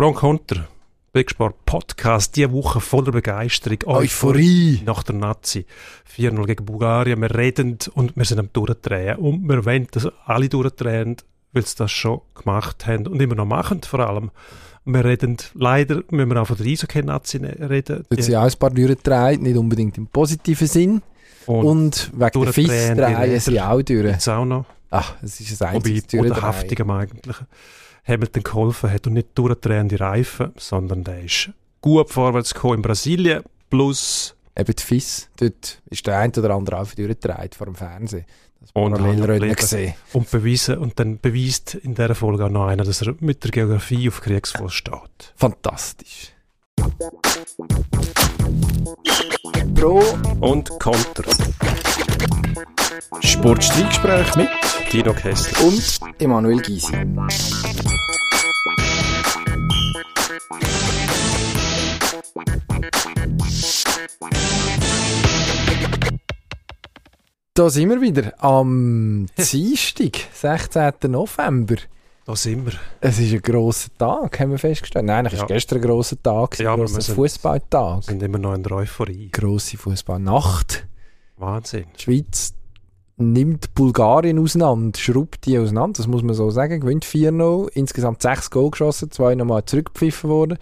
Pro Konter. Big Sport Podcast, diese Woche voller Begeisterung. Euphorie! Nach der Nazi. 4-0 gegen Bulgarien. Wir reden und wir sind am Durchdrehen. Und wir wollen, dass alle durchdrehen, weil sie das schon gemacht haben und immer noch machen, vor allem. Wir reden, leider müssen wir auch von der Eishockey-Nazi reden. Dort sind auch ein paar durchgedreht, nicht unbedingt im positiven Sinn. Und, und wegen der FIS drehen sie auch durch. Jetzt auch noch. Ach, es ist ein einziges Durchdrehen. am eigentlichen. Hamilton geholfen hat und nicht durchdrehende Reifen, sondern der ist gut vorwärts gekommen in Brasilien, plus... Eben die FIS, dort ist der ein oder andere auch durchgedreht vor dem Fernsehen. Das Parallelrennen gesehen. Und beweisen, und dann beweist in dieser Folge auch noch einer, dass er mit der Geografie auf Kriegsfuß steht. Fantastisch. Pro und Konter. Sportstreitgespräch mit Dino Kessler und Emanuel Gysi. Da sind wir wieder am Dienstag, 16. November. Da sind wir. Es ist ein grosser Tag, haben wir festgestellt. Nein, eigentlich ja. war gestern ein grosser Tag, ja, ein grosser Fußballtag. Wir sind immer noch in der Euphorie. Grosse Fußballnacht. Wahnsinn. Die Schweiz nimmt Bulgarien auseinander, schraubt die auseinander, das muss man so sagen. Gewinnt 4-0, insgesamt 6 Goal geschossen, zwei nochmal zurückgepfiffen worden.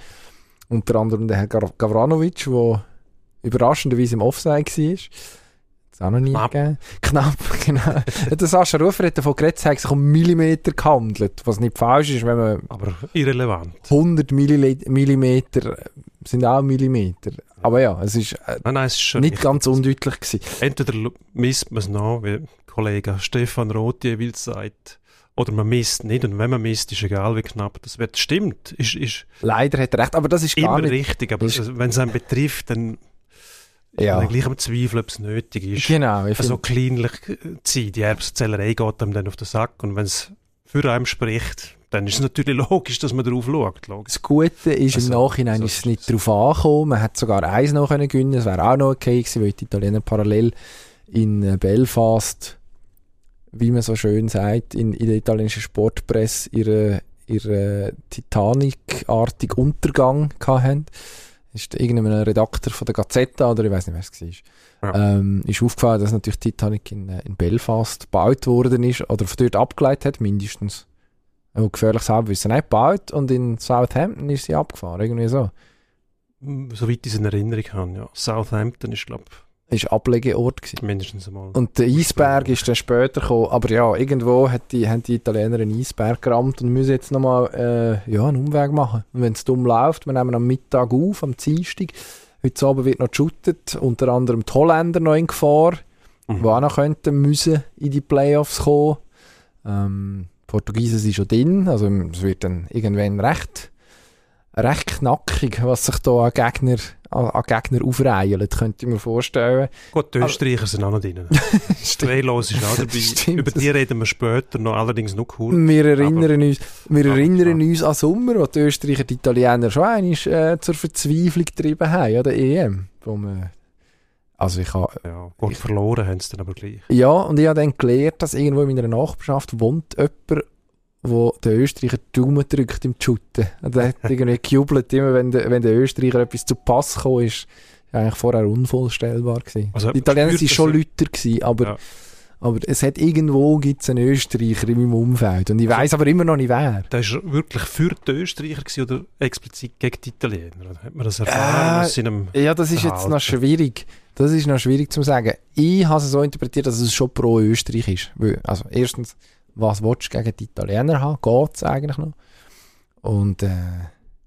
Unter anderem der Herr Gavranovic, der überraschenderweise im Offside war. Das auch noch nie Knapp. gegeben. Knapp, genau. der Sascha Rufer hat davon geredet, es hat sich um Millimeter gehandelt, was nicht falsch ist, wenn man... Aber irrelevant. 100 Millimeter sind auch Millimeter. Aber ja, es ist, äh, nein, nein, es ist nicht ganz undeutlich gewesen. Entweder misst man es noch, wie Kollege Stefan Roth jeweils sagt, oder man misst nicht. Und wenn man misst, ist egal, wie knapp das wird. Stimmt. Ist, ist Leider hat er recht, aber das ist gar immer nicht... richtig. Aber wenn es einen betrifft, dann ja. gleich am Zweifel, ob es nötig ist. Genau. Ich also kleinlich zu sein. Die Erbsenzählerei geht einem dann auf den Sack. Und wenn es für einen spricht, dann ist es natürlich logisch, dass man darauf schaut. Logisch. Das Gute ist, also, im Nachhinein so ist es nicht darauf angekommen. Man hätte sogar eins noch können gewinnen Das wäre auch noch okay gewesen, weil die Italiener parallel in äh, Belfast, wie man so schön sagt, in, in der italienischen Sportpresse ihre, ihre Titanic-artigen Untergang hatten ist irgendein Redakteur von der Gazzetta oder ich weiß nicht, wer es war, ja. ähm, ist aufgefallen, dass natürlich Titanic in, äh, in Belfast gebaut worden ist oder von dort abgeleitet hat, mindestens. Und gefährliches Halbwissen. Nicht gebaut und in Southampton ist sie abgefahren, irgendwie so. Soweit ich es in Erinnerung habe, ja. Southampton ist, glaube ich, ist Ablegeort gewesen. Mindestens einmal. Und der Eisberg ist dann später gekommen. Aber ja, irgendwo hat die, haben die Italiener einen Eisberg gerammt und müssen jetzt nochmal äh, ja, einen Umweg machen. Und wenn es dumm läuft, wir nehmen am Mittag auf, am Dienstag. Heute Abend wird noch geshootet, unter anderem die Holländer noch in Gefahr, mhm. die auch noch könnten müssen in die Playoffs kommen. Ähm, die Portugiesen sind schon drin, also es wird dann irgendwann recht recht knackig, was sich da an Gegner, an, an Gegner aufreihen, könnte ich mir vorstellen. Gut, die Österreicher sind auch noch drin. Strehlos ist auch dabei. Stimmt. Über die reden wir später noch, allerdings noch kurz. Wir erinnern uns, wir erinnern uns an Sommer, wo die Österreicher die Italiener schon einmal äh, zur Verzweiflung getrieben haben, an der EM. Wo man also ich habe... Ja, gut, verloren haben sie dann aber gleich. Ja, und ich habe dann gelernt, dass irgendwo in meiner Nachbarschaft wohnt jemand, wo der Österreicher die Daumen drückt im Shooten. Und er hat irgendwie gejubelt, immer wenn der, wenn der Österreicher etwas zu Pass kam, ist eigentlich vorher unvorstellbar gewesen. Also, die Italiener waren schon Lüter gewesen, aber, ja. aber es hat irgendwo gibt's einen Österreicher in meinem Umfeld. Und ich weiß aber immer noch nicht wer. Der ist wirklich für die Österreicher gewesen oder explizit gegen die Italiener? Hat man das erfahren äh, aus seinem Ja, das ist Verhalten? jetzt noch schwierig. Das ist noch schwierig zu sagen. Ich habe es so interpretiert, dass es schon pro Österreich ist. Also erstens was willst du gegen die Italiener haben? Geht es eigentlich noch? Und äh,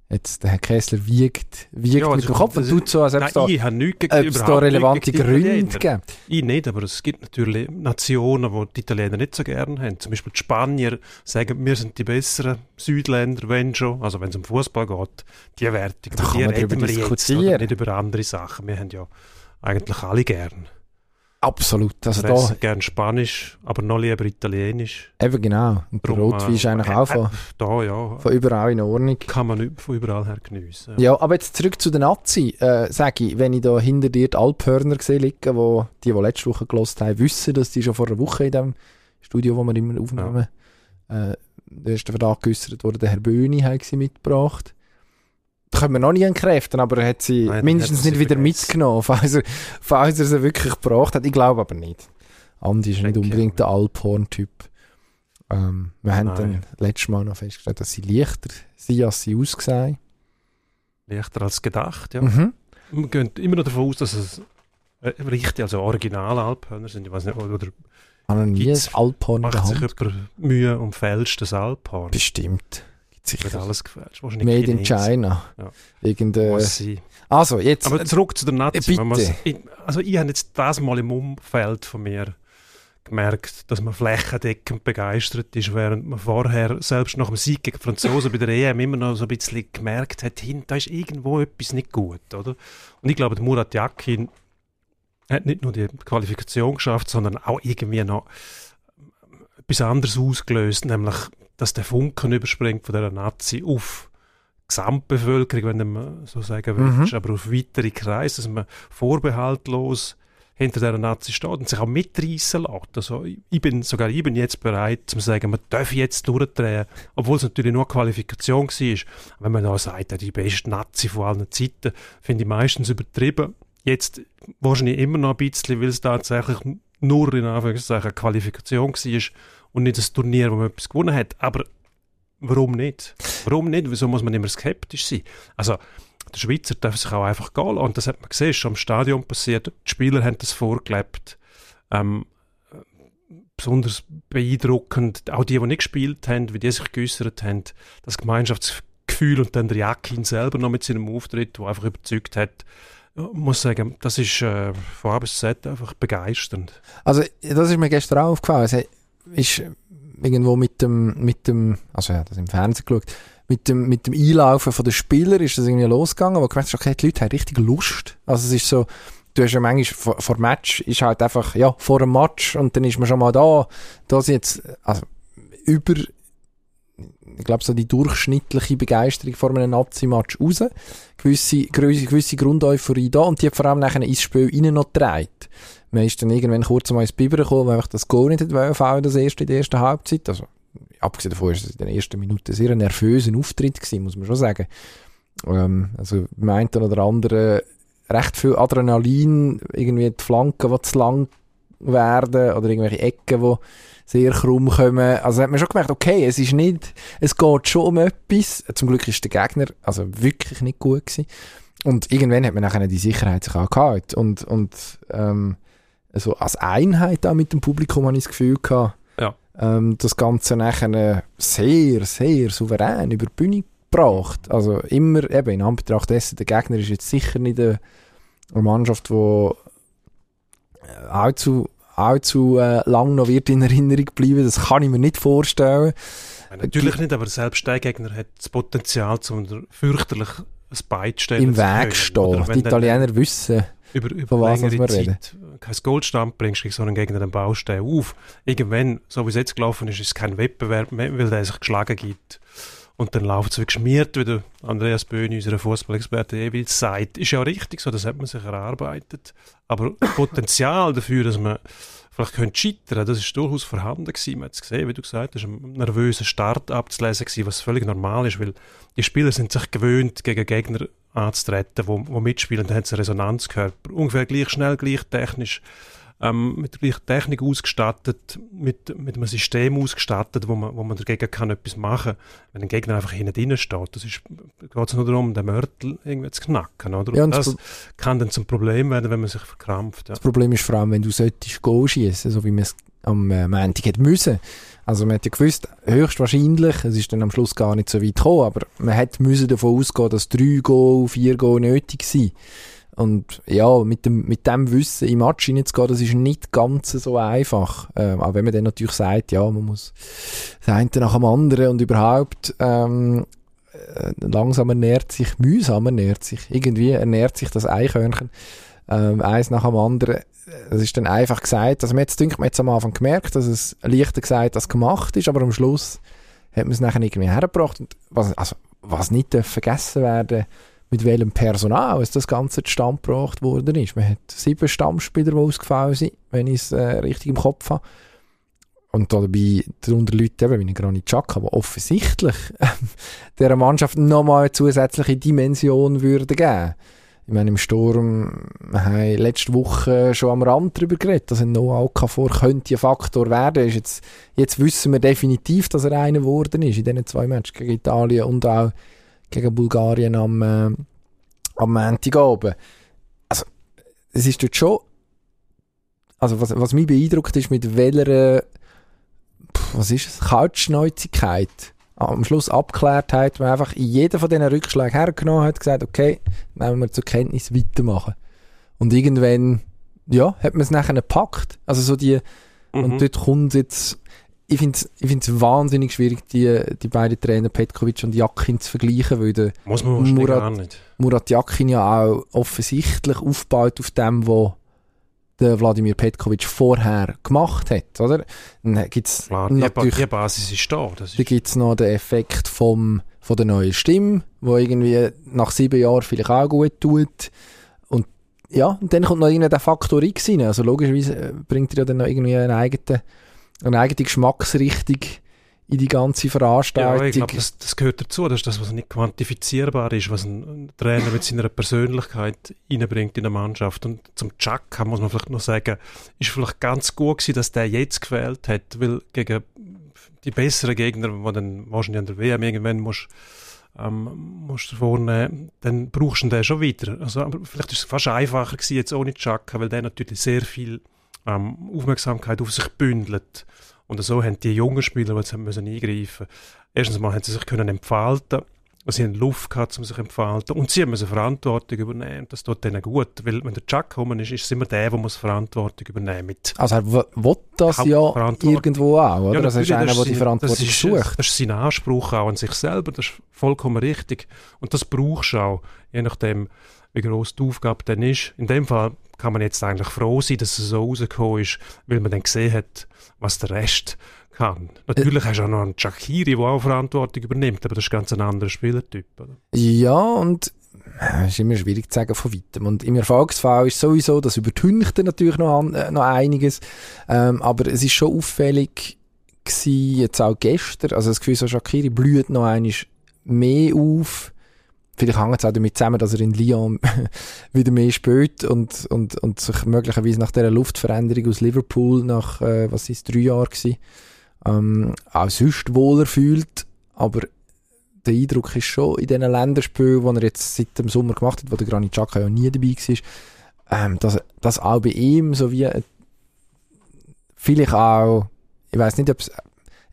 jetzt der Herr Kessler wiegt, wiegt ja, mit dem Kopf und tut so, als ob es da, da relevante Gründe gibt. Ich nicht, aber es gibt natürlich Nationen, die die Italiener nicht so gerne haben. Zum Beispiel die Spanier sagen, wir sind die besseren Südländer, wenn schon, also wenn es um Fußball geht, die Wertung. Da die reden wir jetzt, nicht über andere Sachen. Wir haben ja eigentlich alle gern. Absolut. Also da, gern Spanisch, aber noch lieber Italienisch. Eben genau. Und der Rotwein ist eigentlich äh, auch von, da, ja. von überall in Ordnung. Kann man nicht von überall her geniessen. Ja. ja, aber jetzt zurück zu den Nazi. Äh, sag ich, wenn ich da hinter dir die Alphörner gesehen liegen, wo die, die letzte Woche gelost haben, wissen, dass die schon vor einer Woche in dem Studio, wo wir immer aufnehmen, ja. äh, der erste Verdacht geäußert wurde, der Herr Böhni hat sie mitgebracht. Können wir noch nie entkräften, aber er hat sie Nein, mindestens hat nicht wieder vergessen. mitgenommen, falls er, falls er sie wirklich gebraucht hat. Ich glaube aber nicht. Andi ist nicht unbedingt der Alphorn-Typ. Ähm, wir haben dann letztes Mal noch festgestellt, dass sie leichter sind, als sie aussehen. Leichter als gedacht, ja. Mhm. Wir gehen immer noch davon aus, dass es äh, richtig, also original Alphörner sind. Ich weiß nicht, oder ich habe nie ein Alphorn Macht sich über Mühe und fälscht das Alphorn? Bestimmt. Sicher. Alles gefälscht. Made in China. Ja. Irgende... Also, jetzt... Aber zurück zu der Nazi. Bitte. Ich, also ich habe jetzt das mal im Umfeld von mir gemerkt, dass man flächendeckend begeistert ist, während man vorher, selbst nach dem Sieg gegen die Franzosen bei der EM, immer noch so ein bisschen gemerkt hat, da ist irgendwo etwas nicht gut, oder? Und ich glaube, der Murat Yakin hat nicht nur die Qualifikation geschafft, sondern auch irgendwie noch etwas anderes ausgelöst, nämlich, dass der Funken überspringt von der Nazi auf die Gesamtbevölkerung, wenn man so sagen will, mhm. aber auf weitere Kreise, dass man vorbehaltlos hinter der Nazi steht und sich auch mitreißen lässt. Also ich bin, sogar ich bin jetzt bereit zu sagen, man darf jetzt durchdrehen, obwohl es natürlich nur Qualifikation war. Wenn man da sagt, die beste Nazi von allen Zeiten, finde ich meistens übertrieben. Jetzt wahrscheinlich immer noch ein bisschen, weil es tatsächlich nur in Anführungszeichen eine Qualifikation war und nicht ein Turnier, wo man etwas gewonnen hat. Aber warum nicht? Warum nicht? Wieso muss man immer skeptisch sein? Also, der Schweizer darf sich auch einfach gehen Und das hat man gesehen, schon im Stadion passiert. Die Spieler haben das vorgelebt. Ähm, besonders beeindruckend, auch die, die nicht gespielt haben, wie die sich geäußert haben, das Gemeinschaftsgefühl und dann der Jakin selber noch mit seinem Auftritt, der einfach überzeugt hat, ich muss sagen, das ist äh, von A bis Z einfach begeisternd. Also, das ist mir gestern auch aufgefallen. Ist irgendwo mit dem, mit dem, also ja, das im Fernsehen geschaut, mit dem, mit dem Einlaufen von den Spielern ist das irgendwie losgegangen, wo du gemerkt hast, okay, die Leute haben richtig Lust. Also es ist so, du hast ja manchmal vor, vor Match, ist halt einfach, ja, vor dem Match und dann ist man schon mal da. Da sind jetzt, also, über, ich glaube, so die durchschnittliche Begeisterung vor einem Nazi-Match raus. Gewisse, gewisse Grundeuphorie da und die hat vor allem nachher ins Spiel rein noch getragen. Man ist dann irgendwann kurz mal ins Biber gekommen, weil einfach das Goal nicht hat das erste in der ersten Halbzeit. Also, abgesehen davon ist es in den ersten Minuten sehr ein nervöser Auftritt gewesen, muss man schon sagen. Ähm, also, meint oder andere recht viel Adrenalin, irgendwie die Flanken, die zu lang werden, oder irgendwelche Ecken, die sehr krumm kommen. Also hat man schon gemerkt, okay, es ist nicht, es geht schon um etwas. Zum Glück ist der Gegner also wirklich nicht gut gewesen. Und irgendwann hat man nachher die Sicherheit sich auch gehabt. Und, und ähm, also als Einheit da mit dem Publikum habe ich das Gefühl gehabt, ja. ähm, das Ganze nachher sehr, sehr souverän über die Bühne gebracht. Also immer eben in Anbetracht dessen, der Gegner ist jetzt sicher nicht eine, eine Mannschaft, die äh, allzu, allzu äh, lang noch wird in Erinnerung bleiben. Das kann ich mir nicht vorstellen. Ja, natürlich nicht, aber selbst der Gegner hat das Potenzial, um fürchterlich ein Beitstellen Im Weg stehen. Die Italiener wissen, über, über von was wir reden. Kein Goldstand bringst gegen so einen Gegner den Baustein auf. Irgendwann, so wie es jetzt gelaufen ist, ist es kein Wettbewerb mehr, weil der sich geschlagen gibt. Und dann läuft es wie geschmiert, wie der Andreas Böhni, unser Fußballexperte, jeweils sagt. Ist ja richtig so, das hat man sich erarbeitet. Aber Potenzial dafür, dass man vielleicht könnte scheitern, das ist durchaus vorhanden gewesen. Man hat es gesehen, wie du gesagt hast, ein nervöser Start abzulesen gewesen, was völlig normal ist, weil die Spieler sind sich gewöhnt, gegen Gegner anzutreten, wo, wo mitspielen, dann haben sie einen Resonanzkörper. Ungefähr gleich schnell, gleich technisch, ähm, mit der gleichen Technik ausgestattet, mit, mit einem System ausgestattet, wo man, wo man dagegen kann etwas machen Wenn ein Gegner einfach hinten drin steht, das ist, geht es nur darum, den Mörtel irgendwie zu knacken, oder? Ja, das, das kann dann zum Problem werden, wenn man sich verkrampft. Ja. Das Problem ist vor allem, wenn du solltest Goal schießen, so wie man es am äh, Montag hätte müssen, also man hat ja gewusst, höchstwahrscheinlich, es ist dann am Schluss gar nicht so weit gekommen, aber man hätte müssen davon ausgehen, dass drei Go, vier Go nötig sind. Und ja, mit dem, mit dem Wissen im Match hineinzugehen, das ist nicht ganz so einfach. Ähm, auch wenn man dann natürlich sagt, ja, man muss das eine nach dem anderen und überhaupt ähm, äh, langsam ernährt sich, mühsam ernährt sich, irgendwie ernährt sich das Eichhörnchen ähm, eins nach dem anderen es ist dann einfach gesagt, also jetzt denkt man jetzt am Anfang gemerkt, dass es leichter gesagt als gemacht ist, aber am Schluss hat man es nachher irgendwie hergebracht und was, also, was nicht vergessen werden mit welchem Personal es das Ganze zustande gebracht worden ist. Man hat sieben Stammspieler, die ausgefallen sind, wenn ich es äh, richtig im Kopf habe. und dabei darunter Leute eben wie Granit Xhaka, die offensichtlich dieser Mannschaft nochmal eine zusätzliche Dimension würde geben. Ich meine, im Sturm, wir haben letzte Woche schon am Rand darüber geredet, dass ein Noah Okafor könnte ein Faktor werden. Ist jetzt, jetzt wissen wir definitiv, dass er einer geworden ist in diesen zwei Matches gegen Italien und auch gegen Bulgarien am, äh, am Montagabend. Also, es ist dort schon, also was, was mich beeindruckt ist, mit welcher was ist es, Kaltschnäuzigkeit, am Schluss Abgeklärtheit, man einfach in jedem von diesen Rückschlägen hergenommen hat, gesagt, okay, nehmen wir zur Kenntnis weitermachen. Und irgendwann, ja, hat man es nachher gepackt. Also so die, mhm. und dort kommt jetzt, ich finde es ich find's wahnsinnig schwierig, die, die beiden Trainer Petkovic und Jakin zu vergleichen, weil der Muss man Murat. Murat Jakin ja auch offensichtlich aufbaut auf dem, was der Wladimir Petkovic vorher gemacht hat, oder? Dann gibt's Klar, natürlich, die Basis ist da. Das ist dann gibt es noch den Effekt vom, von der neuen Stimme, wo irgendwie nach sieben Jahren vielleicht auch gut tut. Und ja, und dann kommt noch irgendwie der Faktor X rein. Also logischerweise äh, bringt er ja dann noch irgendwie eine eigene, eine eigene Geschmacksrichtung in die ganze Veranstaltung. Ja, ich glaube, das, das, gehört dazu. Das ist das, was nicht quantifizierbar ist, was ein Trainer mit seiner Persönlichkeit reinbringt in eine Mannschaft. Und zum Chaka muss man vielleicht noch sagen, ist vielleicht ganz gut gewesen, dass der jetzt gewählt hat, weil gegen die besseren Gegner, die dann wahrscheinlich an der WM irgendwann musst, ähm, musst du vorne, dann brauchst du den schon wieder. Also, vielleicht ist es fast einfacher gewesen jetzt ohne Chaka, weil der natürlich sehr viel ähm, Aufmerksamkeit auf sich bündelt. Und so haben die jungen Spieler, die jetzt haben müssen eingreifen erstens mal haben sie sich können entfalten Sie haben Luft gehabt, um sich zu entfalten. Und sie müssen Verantwortung übernehmen. Das tut denen gut. Weil, wenn der Jack gekommen ist, ist es immer der, der muss Verantwortung übernehmen muss. Also, er will das ja irgendwo auch, oder? Ja, das ist einer, der die Verantwortung das ist, sucht. Das ist sein Anspruch auch an sich selber. Das ist vollkommen richtig. Und das brauchst du auch. Je nachdem, wie groß die Aufgabe dann ist. In dem Fall kann man jetzt eigentlich froh sein, dass es so rausgekommen ist, weil man dann gesehen hat, was der Rest kann. Natürlich äh, hast du auch noch einen Shakiri, der auch Verantwortung übernimmt, aber das ist ganz ein anderer Spielertyp. Oder? Ja, und es ist immer schwierig zu sagen von weitem. Und im Erfolgsfall ist sowieso, das übertüncht natürlich noch, an, äh, noch einiges, ähm, aber es ist schon auffällig gewesen, jetzt auch gestern, also das Gefühl, so Shakiri blüht noch einmal mehr auf, Vielleicht hängt es auch damit zusammen, dass er in Lyon wieder mehr spielt und, und, und sich möglicherweise nach dieser Luftveränderung aus Liverpool nach, äh, was ist, drei Jahren gewesen, ähm, auch sonst wohler fühlt. Aber der Eindruck ist schon in diesen Länderspielen, die er jetzt seit dem Sommer gemacht hat, wo der Granit Xhaka ja nie dabei war, ähm, dass, dass auch bei ihm so wie äh, vielleicht auch, ich weiß nicht, ob es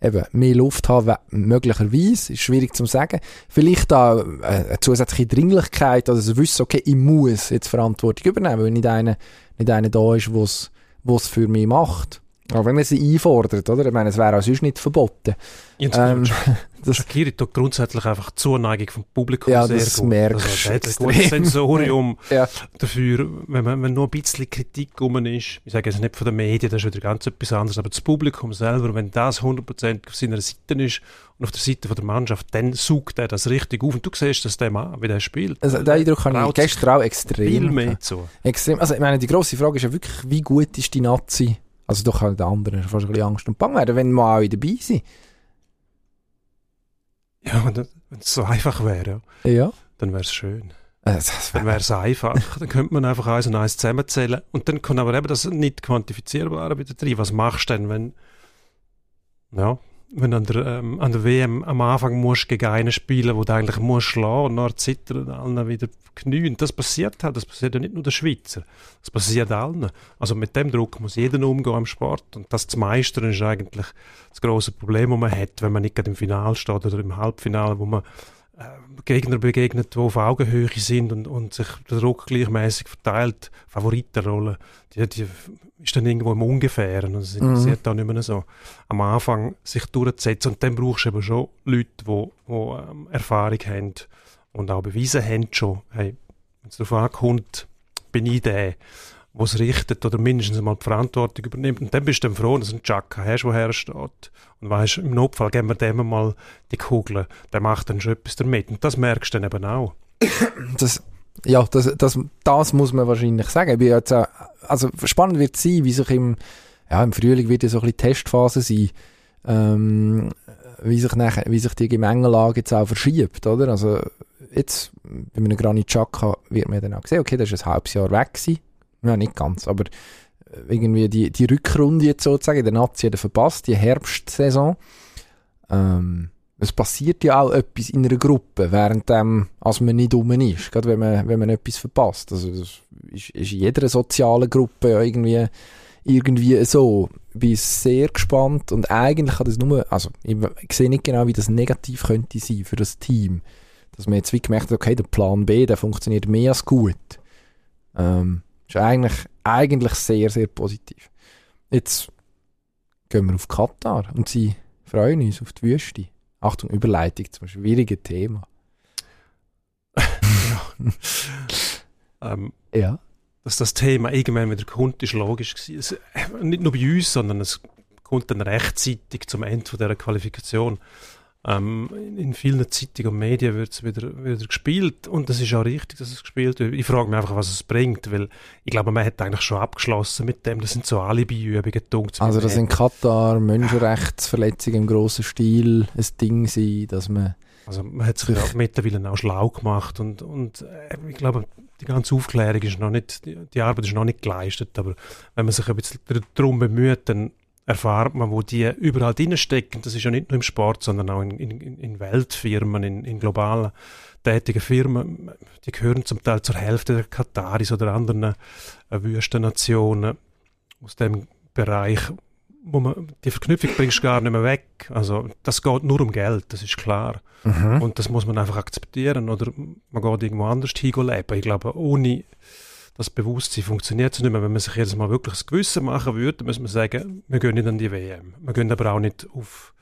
eben mehr Luft haben, möglicherweise, ist schwierig zu sagen. Vielleicht auch äh, eine zusätzliche Dringlichkeit, also wissen, okay, ich muss jetzt Verantwortung übernehmen, weil nicht einer, nicht einer da ist, der es für mich macht. Aber wenn man sie einfordert, oder? Ich meine, es wäre auch sonst nicht verboten. Ähm, das Shakiri tut grundsätzlich einfach die Zuneigung vom Publikum ja, sehr das gut. Merkst also, das ein gutes Sensorium ja. dafür, wenn, man, wenn nur ein bisschen Kritik rum ist. Ich sage jetzt nicht von den Medien, das ist wieder ganz etwas anderes, aber das Publikum selber, wenn das 100% auf seiner Seite ist und auf der Seite von der Mannschaft, dann sucht er das richtig auf. Und du siehst das dem an, wie der spielt. Also, den Eindruck habe ich gestern auch extrem. Viel mehr zu. Extrem. Also, ich meine, die grosse Frage ist ja wirklich, wie gut ist die Nazi also doch halt anderen fast ein bisschen Angst und Bang werden, wenn wir alle dabei sind. Ja, wenn es so einfach wäre, ja. dann wäre es schön. Äh, dann wäre es einfach. dann könnte man einfach eins und eins zusammenzählen. Und dann kann aber eben das nicht quantifizierbare wieder drin. Was machst du denn, wenn, ja, wenn an der, ähm, an der WM am Anfang musst gegen einen spielen, wo du eigentlich musst schlagen und dann zittern und allen wieder knien. Das passiert halt, das passiert ja nicht nur den Schweizer, das passiert allen. Also mit dem Druck muss jeder umgehen am Sport und das zu meistern ist eigentlich das große Problem, das man hat, wenn man nicht gerade im Finale steht oder im Halbfinale, wo man Gegner begegnet, die auf Augenhöhe sind und, und sich der Druck gleichmäßig verteilt, Favoritenrolle, die, die ist dann irgendwo im Ungefähren es interessiert mhm. dann nicht mehr so am Anfang sich durchzusetzen und dann brauchst du eben schon Leute, die, die ähm, Erfahrung haben und auch bewiesen haben schon, hey, wenn es darauf ankommt, bin ich der, der es richtet oder mindestens einmal die Verantwortung übernimmt. Und dann bist du dann froh, dass du einen Chaka hast, der hersteht. Und weißt, im Notfall geben wir dem mal die Kugeln. Der macht dann schon etwas damit. Und das merkst du dann eben auch. Das, ja, das, das, das muss man wahrscheinlich sagen. Jetzt also spannend wird es sein, wie sich im, ja, im Frühling wird ja so ein bisschen Testphase sein, ähm, wie sich nachher, wie sich die Gemengelage jetzt auch verschiebt, oder? Also, jetzt, bei einem Granit Xhaka wird man dann auch sehen, okay, das ist ein halbes Jahr weg gewesen. Ja, nicht ganz, aber äh, irgendwie die, die Rückrunde jetzt sozusagen, der Nazi hat verpasst, die Herbstsaison. Ähm, es passiert ja auch etwas in einer Gruppe, während dem, als man nicht dumm ist, gerade wenn man, wenn man etwas verpasst. Also, das ist, ist in jeder sozialen Gruppe ja irgendwie, irgendwie so. Bin sehr gespannt und eigentlich hat es nur, also, ich, ich sehe nicht genau, wie das negativ könnte sein für das Team. Dass man jetzt wie gemerkt hat, okay, der Plan B, der funktioniert mehr als gut. Ähm, ist eigentlich, eigentlich sehr, sehr positiv. Jetzt gehen wir auf Katar und sie freuen uns auf die Wüste. Achtung, Überleitung zum schwierigen Thema. ja. ähm, ja. Dass das Thema irgendwann wieder kommt, ist logisch. Es, nicht nur bei uns, sondern es kommt dann rechtzeitig zum Ende dieser Qualifikation. Ähm, in vielen Zeitungen und Medien wird es wieder, wieder gespielt und das ist auch richtig, dass es gespielt wird. Ich frage mich einfach, was es bringt, weil ich glaube, man hat eigentlich schon abgeschlossen mit dem. Das sind so Alibi-Übungen. Also, dass in Katar Menschenrechtsverletzungen im grossen Stil ein Ding sind, dass man. Also, man hat sich ja mittlerweile auch schlau gemacht und, und äh, ich glaube, die ganze Aufklärung ist noch nicht, die, die Arbeit ist noch nicht geleistet, aber wenn man sich ein bisschen darum bemüht, dann erfahrt man, wo die überall drinstecken. Das ist ja nicht nur im Sport, sondern auch in, in, in Weltfirmen, in, in globalen tätigen Firmen. Die gehören zum Teil zur Hälfte der Kataris oder anderen äh, Wüstennationen aus dem Bereich, wo man die Verknüpfung bringst gar nicht mehr weg. Also das geht nur um Geld, das ist klar. Mhm. Und das muss man einfach akzeptieren oder man geht irgendwo anders hinleben. Ich glaube, ohne das Bewusstsein funktioniert es nicht mehr. Wenn man sich jedes Mal wirklich das Gewissen machen würde, muss man sagen, wir gehen nicht an die WM. Wir gehen aber auch nicht auf,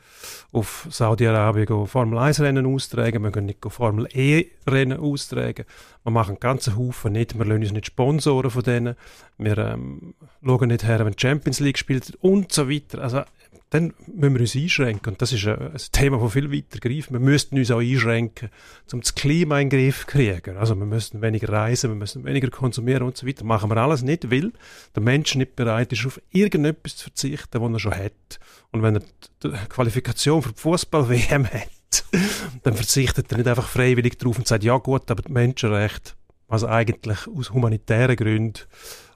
auf Saudi-Arabien Formel 1 Rennen austragen, wir gehen nicht Formel E Rennen austragen. Wir machen einen ganzen Haufen nicht, wir lassen uns nicht Sponsoren von denen, wir ähm, schauen nicht her, wenn die Champions League spielt und so weiter. Also dann müssen wir uns einschränken. Und das ist ein, Thema, das viel weiter greift. Wir müssten uns auch einschränken, um das Klima in den Griff zu kriegen. Also wir müssen weniger reisen, wir müssen weniger konsumieren und so weiter. Machen wir alles nicht, weil der Mensch nicht bereit ist, auf irgendetwas zu verzichten, was er schon hat. Und wenn er die Qualifikation für die Fußball-WM hat, dann verzichtet er nicht einfach freiwillig darauf und sagt, ja gut, aber die Menschenrechte, also eigentlich aus humanitären Gründen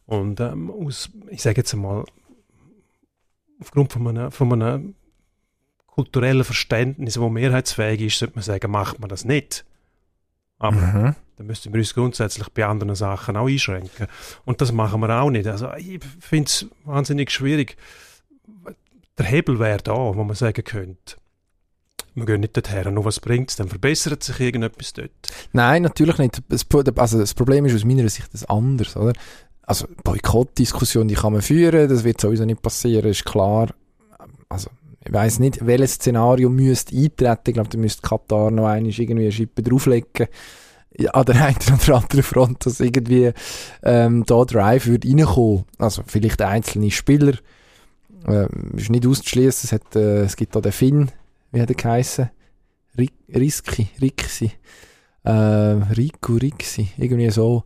und ähm, aus, ich sage jetzt einmal, aufgrund von einem, von einem kulturellen Verständnis, das mehrheitsfähig ist, sollte man sagen, macht man das nicht. Aber mhm. dann müssten wir uns grundsätzlich bei anderen Sachen auch einschränken. Und das machen wir auch nicht. Also ich finde es wahnsinnig schwierig. Der Hebel wäre da, wo man sagen könnte, wir gehen nicht dorthin, nur was bringt es, dann verbessert sich irgendetwas dort. Nein, natürlich nicht. Also das Problem ist aus meiner Sicht das anders, oder? also Boykottdiskussion, die kann man führen, das wird sowieso nicht passieren, ist klar. Also, ich weiß nicht, welches Szenario müsste eintreten. Ich glaube, da müsste Katar noch einmal irgendwie eine Schippe drauflegen. An der einen oder anderen Front, dass irgendwie ähm, da Drive würde reinkommen. Also vielleicht einzelne Spieler. Äh, ist nicht auszuschließen. Es, äh, es gibt da den Finn, wie hat er geheißen? Riski, Rixi. Äh, Riku, Rixi, irgendwie so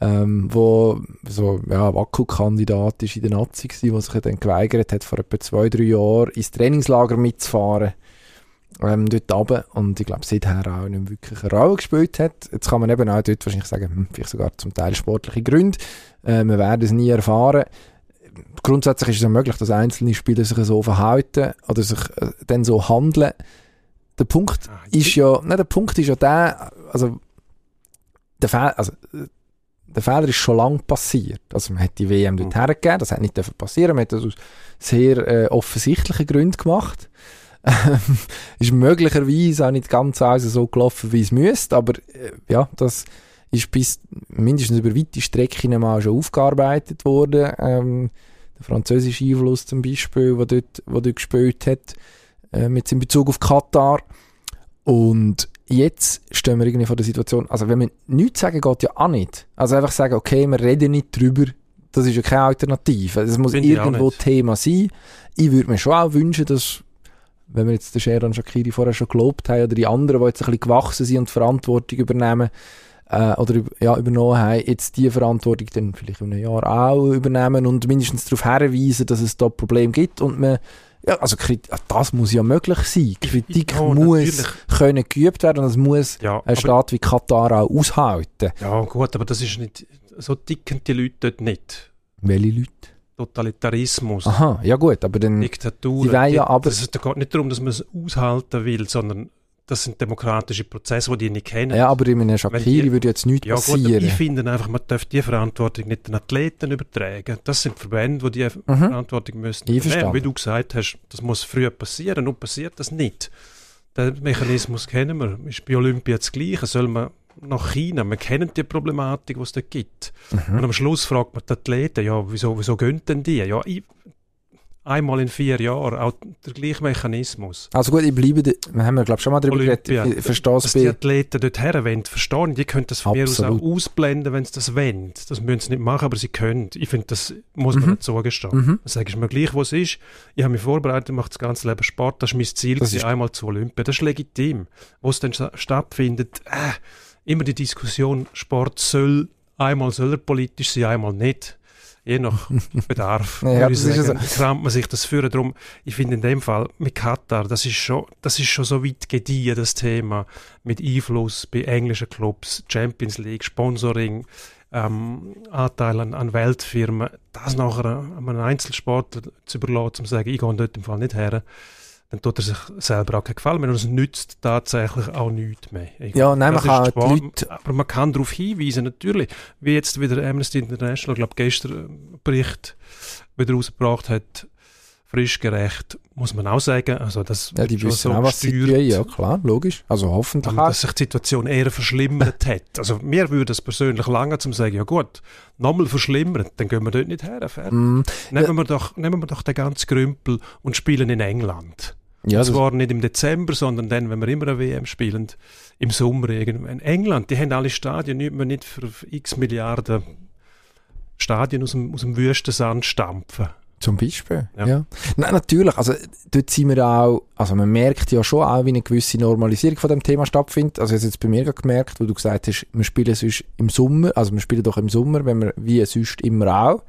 ähm, wo so ja, Wackelkandidat ist in der Nazi gewesen, der sich dann geweigert hat, vor etwa zwei, drei Jahren ins Trainingslager mitzufahren. Ähm, dort runter. Und ich glaube, seither auch nicht wirklich eine Rolle gespielt hat. Jetzt kann man eben auch dort wahrscheinlich sagen, hm, vielleicht sogar zum Teil sportliche Gründe. Äh, wir werden es nie erfahren. Grundsätzlich ist es ja möglich, dass einzelne Spieler sich so verhalten oder sich äh, dann so handeln. Der Punkt ah, ist ja, nein, der Punkt ist ja der, also, der Fall, also, der Fehler ist schon lange passiert. Also man hat die WM dort mhm. hergegeben, das hat nicht passieren man hat das aus sehr äh, offensichtlichen Gründen gemacht. ist möglicherweise auch nicht ganz also so gelaufen, wie es müsste, aber äh, ja, das ist bis mindestens über weite Strecken mal schon aufgearbeitet worden. Ähm, der französische Einfluss zum Beispiel, der dort, wo dort gespielt hat, äh, mit in Bezug auf Katar. Und jetzt stehen wir irgendwie vor der Situation, also wenn wir nichts sagen, geht ja auch nicht. Also einfach sagen, okay, wir reden nicht drüber, das ist ja keine Alternative. Das muss Find irgendwo Thema sein. Ich würde mir schon auch wünschen, dass, wenn wir jetzt den Sheran Shakiri vorher schon gelobt haben, oder die anderen, die jetzt ein bisschen gewachsen sind und Verantwortung übernehmen, äh, oder ja, übernommen haben, jetzt die Verantwortung dann vielleicht in einem Jahr auch übernehmen und mindestens darauf hinweisen, dass es da Probleme gibt und man ja, also das muss ja möglich sein. Kritik ja, muss natürlich. können geübt werden und es muss ja, ein Staat wie Katar auch aushalten. Ja gut, aber das ist nicht, so dicken die Leute dort nicht. Welche Leute? Totalitarismus. Aha, ja gut, aber dann... Diktatur. Die, ja aber... Es geht nicht darum, dass man es aushalten will, sondern das sind demokratische Prozesse, die die nicht kennen. Ja, aber in einem Shakiri würde jetzt nichts ja, passieren. Gut, ich finde einfach, man darf die Verantwortung nicht den Athleten übertragen. Das sind Verbände, die die mhm. Verantwortung müssen übernehmen. Wie du gesagt hast, das muss früher passieren. Nun passiert das nicht. Den Mechanismus kennen wir. Ist bei Olympia das Gleiche. Soll man nach China. Wir kennen die Problematik, die es da gibt. Mhm. Und am Schluss fragt man die Athleten, ja, wieso, wieso gehen denn die? Ja, ich, einmal in vier Jahren, auch der gleiche Mechanismus. Also gut, ich bleibe, wir haben ja glaube schon mal darüber geredet, ich verstehe Dass die Athleten dort her wollen, verstehen, die können das von mir aus auch ausblenden, wenn sie das wollen. Das müssen sie nicht machen, aber sie können. Ich finde, das muss man mhm. nicht zugestehen. Mhm. Dann sage ich mir gleich, was ist. Ich habe mich vorbereitet, mache das ganze Leben Sport, das ist mein Ziel, das ist einmal zu Olympia. Das ist legitim. Wo es dann stattfindet, äh, immer die Diskussion, Sport soll, einmal soll er politisch sein, einmal nicht je nach Bedarf, ja, sagen, ist so. kramt man sich das führen. Darum, ich finde in dem Fall mit Katar, das ist schon, das ist schon so weit gediehen, das Thema, mit Einfluss bei englischen Clubs, Champions League, Sponsoring, ähm, Anteil an, an, Weltfirmen, das nachher einem Einzelsportler zu überlassen, um zu sagen, ich gehe dort im Fall nicht her dann tut er sich selber auch keinen Gefallen mehr und es nützt tatsächlich auch nichts mehr. Ja, nein, man kann Leute... Aber man kann darauf hinweisen, natürlich, wie jetzt wieder Amnesty International, ich glaube gestern einen Bericht wieder rausgebracht hat, frisch gerecht, muss man auch sagen. Also das ja, die wissen so auch, was sie tun, ja klar, logisch. Also hoffentlich auch. Dass sich die Situation eher verschlimmert hat. Also mir würde es persönlich lange zum sagen, ja gut, nochmal verschlimmert, dann gehen wir dort nicht her. Mm. Nehmen, ja. wir doch, nehmen wir doch den ganzen Grümpel und spielen in England. Ja, und zwar nicht im Dezember, sondern dann, wenn wir immer eine WM spielen, im Sommer irgendwann. In England, die haben alle Stadien, nicht mehr nicht für x Milliarden Stadien aus dem, aus dem Wüstensand stampfen. Zum Beispiel, ja. ja. Nein, natürlich, also dort sind wir auch, also man merkt ja schon auch, wie eine gewisse Normalisierung von dem Thema stattfindet. Also ich habe jetzt bei mir gemerkt, wo du gesagt hast, wir spielen sonst im Sommer, also wir spielen doch im Sommer, wenn wir wie sonst immer auch.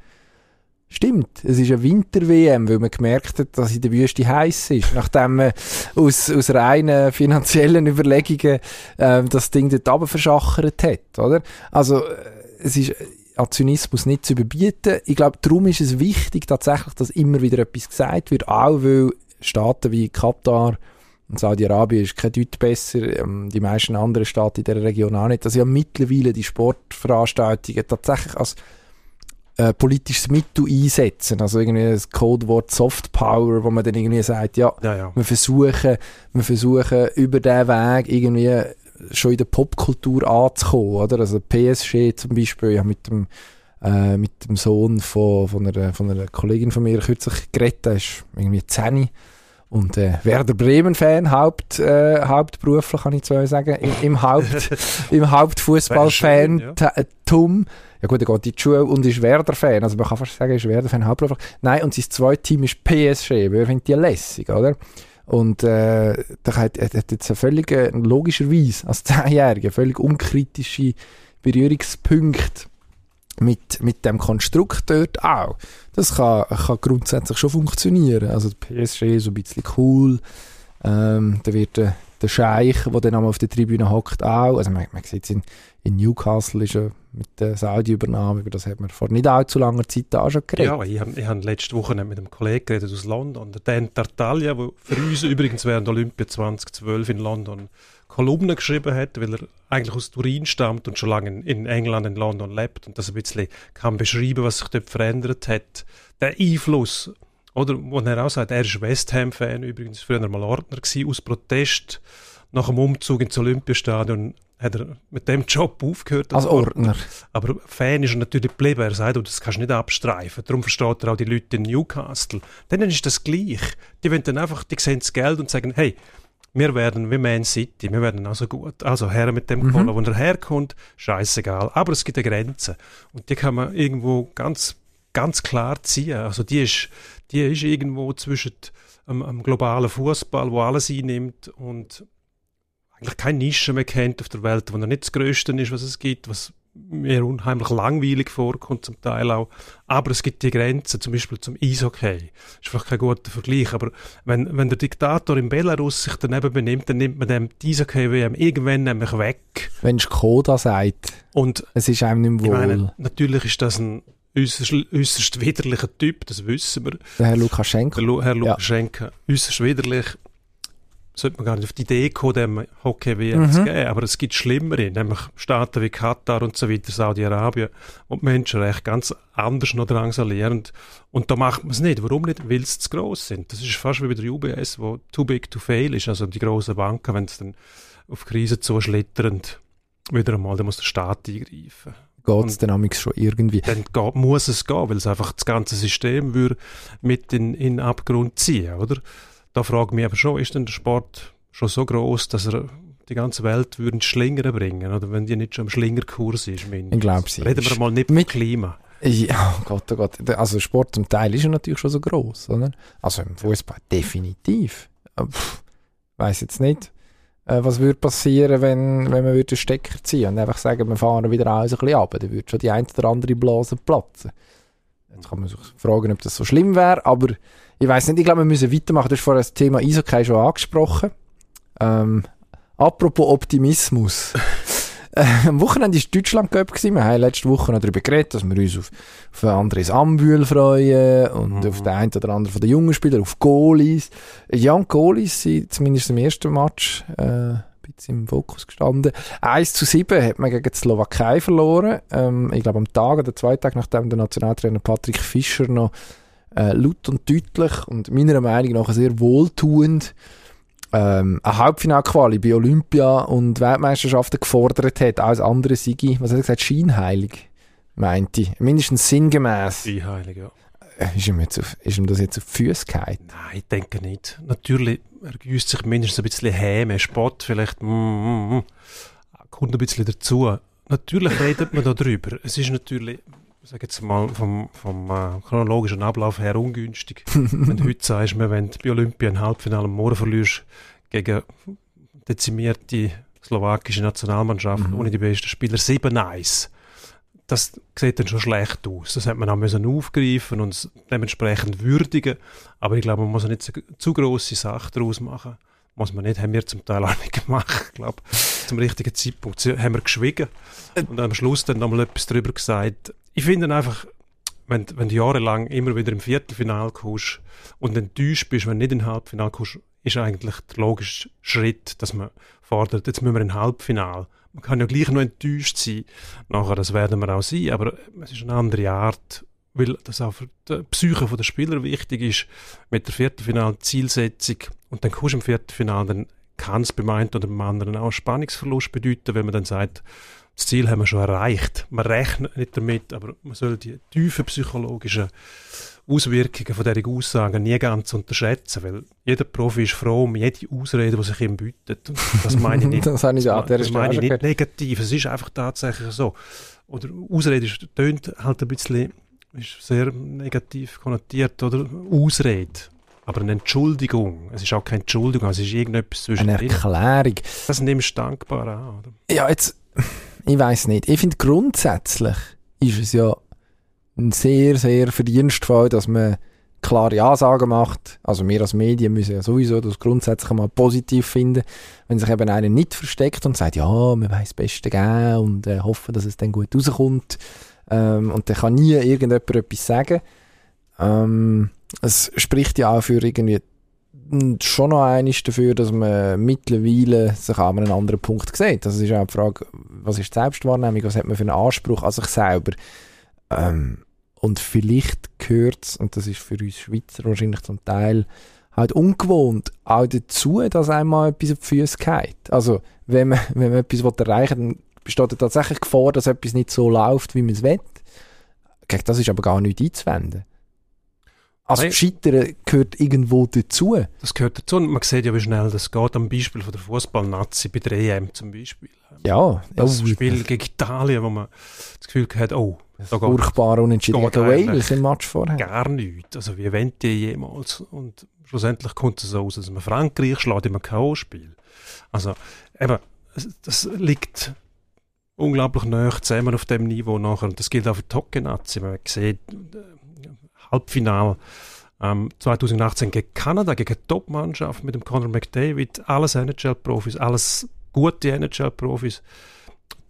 Stimmt, es ist eine Winter-WM, weil man gemerkt hat, dass in der Wüste heiß ist, nachdem man aus, aus reinen finanziellen Überlegungen äh, das Ding dort runter verschachert hat, oder? Also äh, es ist Aktionismus nicht zu überbieten. Ich glaube, darum ist es wichtig tatsächlich, dass immer wieder etwas gesagt wird, auch weil Staaten wie Katar und Saudi-Arabien ist kein Deut besser, ähm, die meisten anderen Staaten in der Region auch nicht, dass ja mittlerweile die Sportveranstaltungen tatsächlich als äh, politisches Mittel einsetzen. Also irgendwie das Codewort Soft Power, wo man dann irgendwie sagt, ja, ja, ja. wir versuchen, wir versuchen über diesen Weg irgendwie schon in der Popkultur anzukommen, oder? Also PSG zum Beispiel, ja mit dem äh, mit dem Sohn von, von, einer, von einer Kollegin von mir kürzlich geredet, der ist irgendwie 10 und äh, Werder Bremen-Fan, Haupt, äh, hauptberuflich kann ich zwar sagen, im, im Haupt, im Hauptfußball-Fan, ja. Äh, Tum. Ja gut, er geht in die Schule und ist Werder-Fan, also man kann fast sagen, er ist Werder-Fan hauptberuflich. Nein, und sein zweites Team ist PSG, weil er findet die lässig, oder? Und äh, da hat, er hat jetzt eine völlig, logischerweise, als Zehnjähriger, völlig unkritische Berührungspunkte mit, mit dem Konstrukt dort auch. Das kann, kann grundsätzlich schon funktionieren. Also die PSG ist so ein bisschen cool. Ähm, da wird der, der Scheich, der dann auf der Tribüne hockt, auch. Also man, man sieht es in, in Newcastle ist er mit der Saudi-Übernahme, über das hat man vor nicht allzu langer Zeit auch schon geredet. Ja, ich habe hab letzte Woche mit einem Kollegen geredet aus London, der Dan Tartaglia, der für uns übrigens während Olympia 2012 in London Kolumnen geschrieben hat, weil er eigentlich aus Turin stammt und schon lange in, England, in London lebt und das ein bisschen kann beschreiben, was sich dort verändert hat. Der Einfluss, oder, wo er auch sagt, er ist West Ham-Fan, übrigens früher mal Ordner gewesen, aus Protest nach dem Umzug ins Olympiastadion hat er mit dem Job aufgehört. Als Ordner. Aber Fan ist er natürlich geblieben. Er sagt, oh, das kannst du nicht abstreifen. Darum versteht er auch die Leute in Newcastle. Dann ist das gleich. Die wollen dann einfach, die sehen das Geld und sagen, hey, wir werden wie Man City, wir werden also gut. Also her mit dem mhm. wo er herkommt, scheißegal. Aber es gibt eine Grenze. Und die kann man irgendwo ganz, ganz klar ziehen. Also die ist, die ist irgendwo zwischen einem, einem globalen Fußball, wo alles einnimmt und eigentlich keine Nische mehr kennt auf der Welt, wo er nicht das Größte ist, was es gibt, was mir unheimlich langweilig vorkommt zum Teil auch. Aber es gibt die Grenzen, zum Beispiel zum Eishockey. Das ist vielleicht kein guter Vergleich, aber wenn, wenn der Diktator in Belarus sich daneben benimmt, dann nimmt man dem die Eishockey-WM irgendwann nämlich weg. Wenn Skoda sagt, Und es ist einem nicht ich wohl. meine, natürlich ist das ein äußerst, äußerst widerlicher Typ, das wissen wir. der Herr Lukaschenko. Der Lu Herr Ja. Lukaschenko, äußerst widerlich. Sollte man gar nicht auf die Idee kommen, dem Hockey-WM Mhm. zu geben. Aber es gibt Schlimmere, nämlich Staaten wie Katar und so weiter, Saudi-Arabien, wo die Menschenrechte ganz anders noch drangsalieren. Und da macht man es nicht. Warum nicht? Weil sie zu gross sind. Das ist fast wie bei der UBS, wo too big to fail ist. Also die grossen Banken, wenn sie dann auf Krisen zuschlittern, wieder einmal, dann muss der Staat eingreifen Geht es dann schon irgendwie. dann geht, muss es gehen, weil es einfach das ganze System würde mit in, in den Abgrund ziehen, oder? Da frage ich mich aber schon, ist denn der Sport schon so groß, dass er die ganze Welt würde ins Schlingern bringen, oder wenn die nicht schon im Schlingerkurs ist? mindestens? Ich glaube, sie Reden wir mal nicht Mit- Klima. Ja, oh Gott, oh Gott. Also Sport zum Teil ist ja natürlich schon so groß, oder? Also im Fußball definitiv. Äh, pff, weiß jetzt nicht, äh, was würde passieren, wenn, wenn man würde den Stecker ziehen und einfach sagen, wir fahren wieder alles ein bisschen ab. Dann würde schon die ein oder andere Blase platzen. Jetzt kann man sich fragen, ob das so schlimm wäre, aber ich weiß nicht, ich glaube, wir müssen weitermachen. Du hast vorher das Thema Eishockey schon angesprochen. Ähm, apropos Optimismus. Äh, am Wochenende war Deutschland Cup. Wir haben letzte Woche noch darüber geredet, dass wir uns auf, auf Andres Ambühl freuen und Mhm. auf den einen oder anderen von den jungen Spielern, auf Goalies. Young Goalies sind zumindest im ersten Match äh, ein bisschen im Fokus gestanden. 1 zu 7 hat man gegen die Slowakei verloren. Ähm, ich glaube am Tag oder zwei Tage nachdem der Nationaltrainer Patrick Fischer noch äh, laut und deutlich und meiner Meinung nach sehr wohltuend ähm, eine Halbfinalquali bei Olympia und Weltmeisterschaften gefordert hat, als andere Sigi, was hat er gesagt, scheinheilig, meinte ich. Mindestens sinngemäß. Die Heilige, ja. Äh, Ist ihm, jetzt auf, ist ihm das jetzt auf die Füße gefallen? Nein, ich denke nicht. Natürlich, er gießt sich mindestens ein bisschen Häme, Spott vielleicht, mm, mm, mm, kommt ein bisschen dazu. Natürlich redet man da drüber. Es ist natürlich, ich sage jetzt mal, vom, vom äh, chronologischen Ablauf her ungünstig. wenn du heute sagst, wir wollen bei Olympia ein Halbfinale am Morgen verlierst gegen dezimierte slowakische Nationalmannschaft Mhm. ohne die besten Spieler 7-1. Das sieht dann schon schlecht aus. Das hat man auch müssen aufgreifen und dementsprechend würdigen. Aber ich glaube, man muss nicht zu, zu grosse Sache daraus machen. Muss man nicht, haben wir zum Teil auch nicht gemacht. Ich glaube, zum richtigen Zeitpunkt haben wir geschwiegen und am Schluss dann nochmal etwas darüber gesagt. Ich finde einfach, wenn, wenn du jahrelang immer wieder im Viertelfinal kommst und enttäuscht bist, wenn du nicht im Halbfinale kommst, ist eigentlich der logische Schritt, dass man fordert, jetzt müssen wir in Halbfinale. Man kann ja gleich noch enttäuscht sein. Nachher, das werden wir auch sein, aber es ist eine andere Art, weil das auch für die Psyche der Spieler wichtig ist, mit der Viertelfinal-Zielsetzung. Und dann kommst du im Viertelfinal, dann kann es beim einen oder beim anderen auch Spannungsverlust bedeuten, wenn man dann sagt, das Ziel haben wir schon erreicht. Man rechnet nicht damit, aber man soll die tiefen psychologischen Auswirkungen von dieser Aussagen nie ganz unterschätzen, weil jeder Profi ist froh um jede Ausrede, die sich ihm bietet. Das meine ich nicht. das habe ich das Stelle meine ich nicht gehört. negativ. Es ist einfach tatsächlich so. Oder Ausrede ist, tönt halt ein bisschen, ist sehr negativ konnotiert, oder? Ausrede. Aber eine Entschuldigung. Es ist auch keine Entschuldigung, es ist irgendetwas zwischen Eine Erklärung. Das nimmst du dankbar an, oder? Ja, jetzt, ich weiß nicht. Ich finde grundsätzlich ist es ja ein sehr, sehr verdienstvoll, dass man klare Ansagen macht. Also wir als Medien müssen ja sowieso das grundsätzlich mal positiv finden, wenn sich eben einer nicht versteckt und sagt, ja, wir wollen das Beste geben und äh, hoffen, dass es dann gut rauskommt. Ähm, und dann kann nie irgendjemand etwas sagen. Ähm, es spricht ja auch für irgendwie schon noch eines dafür, dass man mittlerweile sich an einem anderen Punkt sieht. Das ist auch die Frage, was ist die Selbstwahrnehmung, was hat man für einen Anspruch an sich selber. Ähm, und vielleicht gehört es, und das ist für uns Schweizer wahrscheinlich zum Teil halt ungewohnt, auch dazu, dass einmal etwas auf die Füße geht. Also, wenn man, wenn man etwas erreichen will, dann besteht ja tatsächlich Gefahr, dass etwas nicht so läuft, wie man es will. Gegen das ist aber gar nicht einzuwenden. Also, Nein. Scheitern gehört irgendwo dazu. Das gehört dazu und man sieht ja, wie schnell das geht. Am Beispiel von der Fußballnazi bei der EM zum Beispiel. Ja, Das oh, Spiel gegen Italien, wo man das Gefühl hat, oh, da geht furchtbar unentschieden gegen Wales im Match vorher. gar nichts. Also wie wollen die jemals? Und schlussendlich kommt es so aus, dass man Frankreich schlägt im K.O.-Spiel. Also, eben, das liegt unglaublich nah zusammen auf dem Niveau nachher. Und das gilt auch für die Hockey-Nazi. Man sieht, äh, Halbfinale ähm, 2018 gegen Kanada, gegen eine Top-Mannschaft mit dem Conor McDavid, alles NHL-Profis, alles gute NHL-Profis.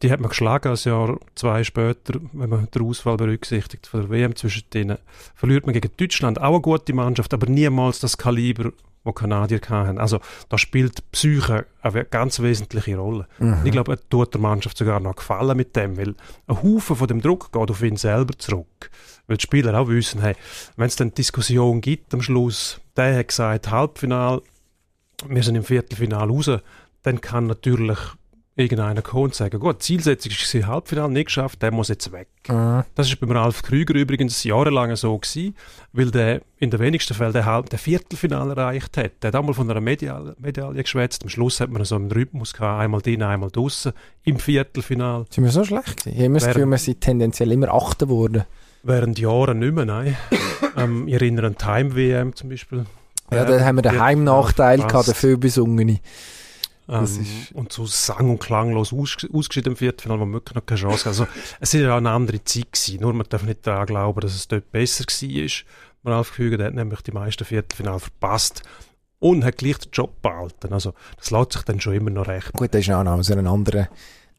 Die hat man geschlagen, ein Jahr zwei später, wenn man den Ausfall berücksichtigt von der WM zwischen denen, verliert man gegen Deutschland, auch eine gute Mannschaft, aber niemals das Kaliber, wo Kanadier hatten. Also da spielt die Psyche eine ganz wesentliche Rolle. Mhm. Ich glaube, er tut der Mannschaft sogar noch gefallen mit dem, weil ein Haufen von dem Druck geht auf ihn selber zurück. Weil die Spieler auch wissen, hey, wenn es dann Diskussion gibt am Schluss, der hat gesagt, Halbfinal, wir sind im Viertelfinal raus, dann kann natürlich irgendeiner und sagen, gut, Zielsetzung ist das Halbfinale nicht geschafft, der muss jetzt weg. Mhm. Das ist beim Ralf Krüger übrigens jahrelang so gewesen, weil der in den wenigsten Fällen der, Halb-, der Viertelfinale erreicht hat. Der hat einmal von einer Medaille, Medaille geschwätzt, am Schluss hat man so einen Rhythmus gehabt, einmal drin, einmal draußen im Viertelfinale. Sind wir so schlecht gewesen? Ich habe immer das Gefühl, wir sind tendenziell immer Achter geworden. Während Jahren nicht mehr, nein. ähm, ich erinnere an Time-WM zum Beispiel. Ja, da haben wir den Heimnachteil gehabt, der Föbisungene. Ähm, und so sang- und klanglos aus, ausgeschieden im Viertelfinale, wo man wirklich noch keine Chance hatte. Also, es war ja auch eine andere Zeit gewesen. Nur man darf nicht daran glauben, dass es dort besser war. Ralf Küger hat nämlich die meisten Viertelfinale verpasst und hat gleich den Job behalten. Also, das lässt sich dann schon immer noch recht. Gut, das ist auch noch aus einer anderen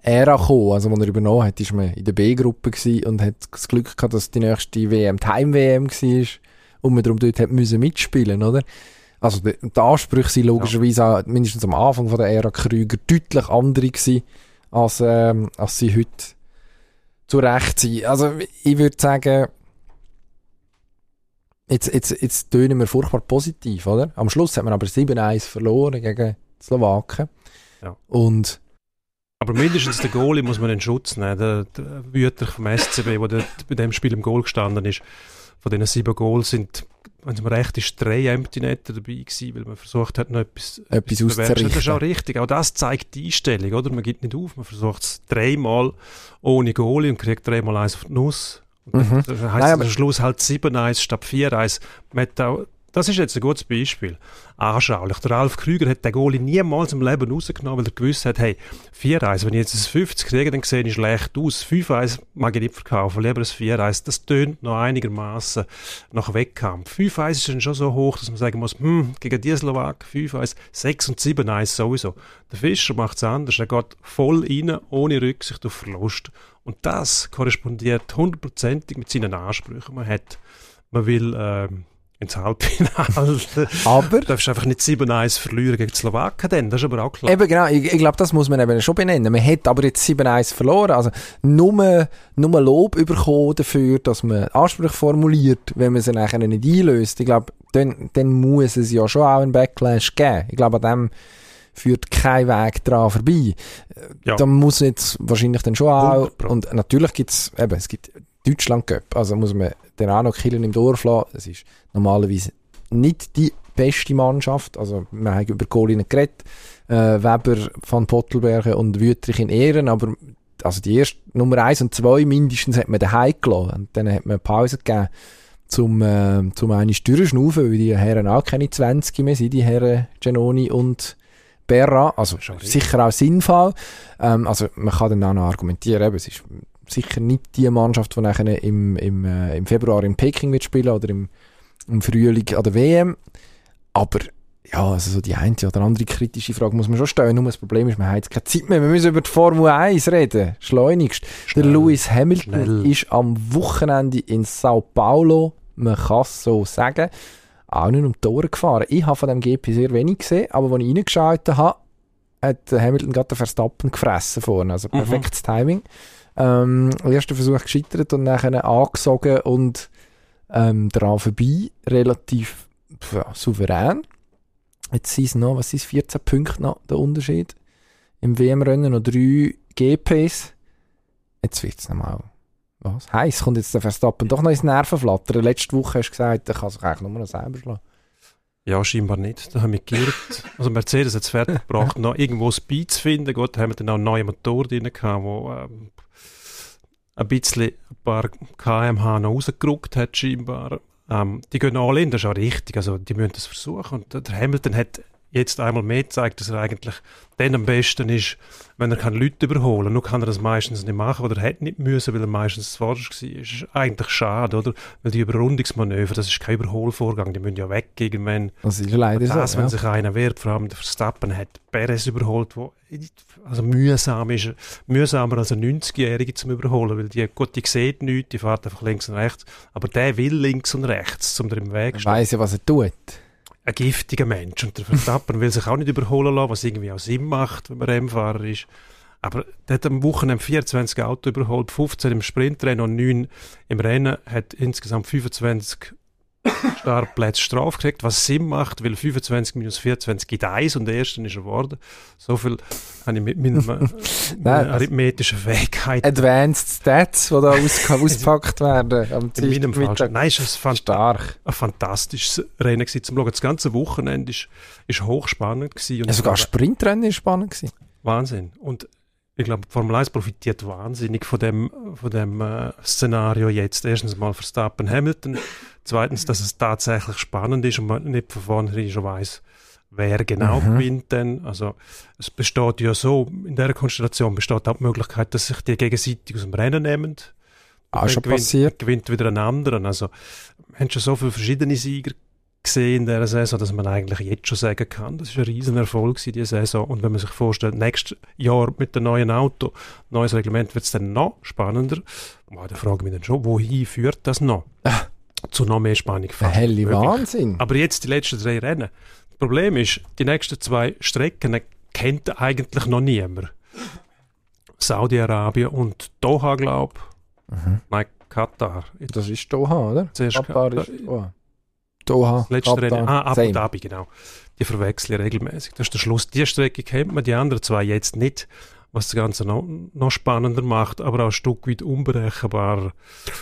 Ära gekommen. Also, als er übernommen hat, war man in der B-Gruppe und hat das Glück gehabt, dass die nächste WM die Heim-WM war und man darum dort hat müssen mitspielen, oder? Also die, die Ansprüche sind logischerweise ja. auch, mindestens am Anfang von der Ära Krüger deutlich andere gewesen, als, ähm, als sie heute zu Recht sind. Also ich würde sagen, jetzt, jetzt, jetzt tönen wir furchtbar positiv, oder? Am Schluss hat man aber 7-1 verloren gegen die Slowaken. Ja. Und aber mindestens der Goalie muss man in Schutz nehmen. Der, der Wüter vom SCB, der bei dem Spiel im Goal gestanden ist, von diesen sieben Goals sind wenn es mir recht ist, drei Empty Netter dabei gewesen, weil man versucht hat, noch etwas, etwas auszurichten. Das ist auch richtig. Auch das zeigt die Einstellung, oder? Man gibt nicht auf, man versucht es dreimal ohne Goalie und kriegt dreimal eins auf die Nuss. Und mhm. Dann heisst Nein, es am Schluss halt 7-1 statt 4-1. Man hat auch das ist jetzt ein gutes Beispiel. Anschaulich. Der Ralf Krüger hat den Goalie niemals im Leben rausgenommen, weil er gewusst hat, hey, 4-1, wenn ich jetzt ein 50 kriege, dann sehe ich schlecht aus. 5-1 mag ich nicht verkaufen, lieber ein 4-1. Das tönt noch einigermaßen nach Wettkampf. 5-1 ist dann schon so hoch, dass man sagen muss, hm, gegen die Slowaken 5-1, 6 und 7-1 sowieso. Der Fischer macht es anders. Er geht voll rein, ohne Rücksicht auf Verlust. Und das korrespondiert hundertprozentig mit seinen Ansprüchen. Man hat, man will, ähm, ins Halbfinale. aber... Du darfst einfach nicht 7-1 verlieren gegen die Slowaken dann, das ist aber auch klar. Eben genau, ich, ich glaube, das muss man eben schon benennen. Man hat aber jetzt 7-1 verloren, also nur, nur Lob bekommen dafür, dass man Ansprüche formuliert, wenn man sie nachher nicht einlöst. Ich glaube, dann, dann muss es ja schon auch einen Backlash geben. Ich glaube, an dem führt kein Weg dran vorbei. Ja. Da muss jetzt wahrscheinlich dann schon auch, und natürlich gibt es, eben, es gibt Deutschland Cup, also muss man den auch noch killen im Dorf lassen. Es ist normalerweise nicht die beste Mannschaft. Also, wir haben über Colin geredet, äh, Weber, Van Pottelbergen und Wüttrich in Ehren, aber also die erste Nummer 1 und 2 mindestens hat man daheim gelassen. Und dann hat man eine Pause gegeben, zum, äh, zum einen durchschnaufen, weil die Herren auch keine 20 mehr sind, die Herren Genoni und Berra. Also sicher auch sinnvoll. Ähm, also man kann dann auch noch argumentieren, eben, es ist sicher nicht die Mannschaft, die nachher im, im, äh, im Februar in Peking wird spielen oder im, im Frühling an der WM. Aber ja, also so die eine oder andere kritische Frage muss man schon stellen. Nur das Problem ist, man hat jetzt keine Zeit mehr. Wir müssen über die Formel 1 reden. Schleunigst. Schnell. Der Lewis Hamilton Schnell. ist am Wochenende in Sao Paulo, man kann es so sagen, auch nicht um die Tore gefahren. Ich habe von dem GP sehr wenig gesehen, aber als ich reingeschaut habe, hat Hamilton gerade den Verstappen gefressen vorne. Also mhm. perfektes mhm. Timing. Ähm, erster Versuch gescheitert und nachher angesogen und ähm, daran vorbei, relativ ja, souverän. Jetzt sind es noch, was sind 14 Punkte noch, der Unterschied. Im WM-Rennen noch drei GPs. Jetzt wird es nochmal was? Heiß kommt jetzt der Verstappen doch noch ins Nervenflattern. Letzte Woche hast du gesagt, er kann sich eigentlich nur noch selber schlagen. Ja, scheinbar nicht. Da haben wir geirrt. Also Mercedes hat es fertig gebracht, noch irgendwo Speed zu finden. Gut, da haben wir dann auch einen neuen Motor drin gehabt, wo ähm, ein bisschen ein paar kmh noch rausgerückt hat, scheinbar. Ähm, die gehen alle in, das ist auch richtig. Also, die müssen das versuchen. Und der Hamilton hat jetzt einmal mehr zeigt, dass er eigentlich dann am besten ist, wenn er kann Leute überholen kann. Nur kann er das meistens nicht machen oder hätte nicht müssen, weil er meistens zuvorderst war. Das ist eigentlich schade, oder? Weil die Überrundungsmanöver, das ist kein Überholvorgang, die müssen ja weg irgendwann. Das ist leider das, so, wenn ja. sich einer wehrt, vor allem der Verstappen hat Perez überholt, wo also mühsam ist, mühsamer als ein 90-Jähriger zum Überholen, weil die, gut, die sieht nichts, die fährt einfach links und rechts, aber der will links und rechts, um dir im Weg Er weiss ja, was er tut. Ein giftiger Mensch. Und der Verstappen will sich auch nicht überholen lassen, was irgendwie auch Sinn macht, wenn man Rennfahrer ist. Aber der hat am Wochenende 24 Auto überholt, 15 im Sprintrennen und 9 im Rennen, hat insgesamt 25 Startplätze Strafe gekriegt, was Sinn macht, weil 25 minus 24 gibt 1 und der erste ist er geworden. So viel habe ich mit meiner Nein, arithmetischen Fähigkeit Advanced Stats, die da aus ausgepackt werden am in meinem Fall. Nein, es ein Stark. ein fantastisches Rennen gewesen, zum Schauen. Das ganze Wochenende ist, ist hochspannend gewesen. Und Ja, sogar Sprintrennen war spannend. Gewesen. Wahnsinn. Und ich glaube, Formel 1 profitiert wahnsinnig von dem, von dem äh, Szenario jetzt. Erstens mal Verstappen Hamilton. Zweitens, dass es tatsächlich spannend ist und man nicht von vornherein schon weiss, wer genau Mhm. gewinnt denn. Also es besteht ja so, in dieser Konstellation besteht auch die Möglichkeit, dass sich die gegenseitig aus dem Rennen nehmen. Auch schon gewinnt, passiert. gewinnt wieder ein anderen. Also, wir haben schon so viele verschiedene Sieger gesehen in dieser Saison, dass man eigentlich jetzt schon sagen kann, das ist ein Riesenerfolg diese Saison. Und wenn man sich vorstellt, nächstes Jahr mit dem neuen Auto, neues Reglement, wird es dann noch spannender. Boah, da frage ich mich dann schon, wohin führt das noch? Zu noch mehr Spannung. Fast helle. Wahnsinn. Aber jetzt die letzten drei Rennen. Das Problem ist, die nächsten zwei Strecken kennt eigentlich noch niemand. Saudi-Arabien und Doha, glaube ich. Mhm. Nein, Katar. Das ist Doha, oder? Zuerst Katar Katar. ist Doha. Doha, Das letzte Katar, Rennen. Ah, Abu. Dhabi, genau. Die verwechseln ich regelmäßig. Das ist der Schluss. Die Strecke kennt man, die anderen zwei jetzt nicht, was das Ganze noch, noch spannender macht, aber auch ein Stück weit unberechenbar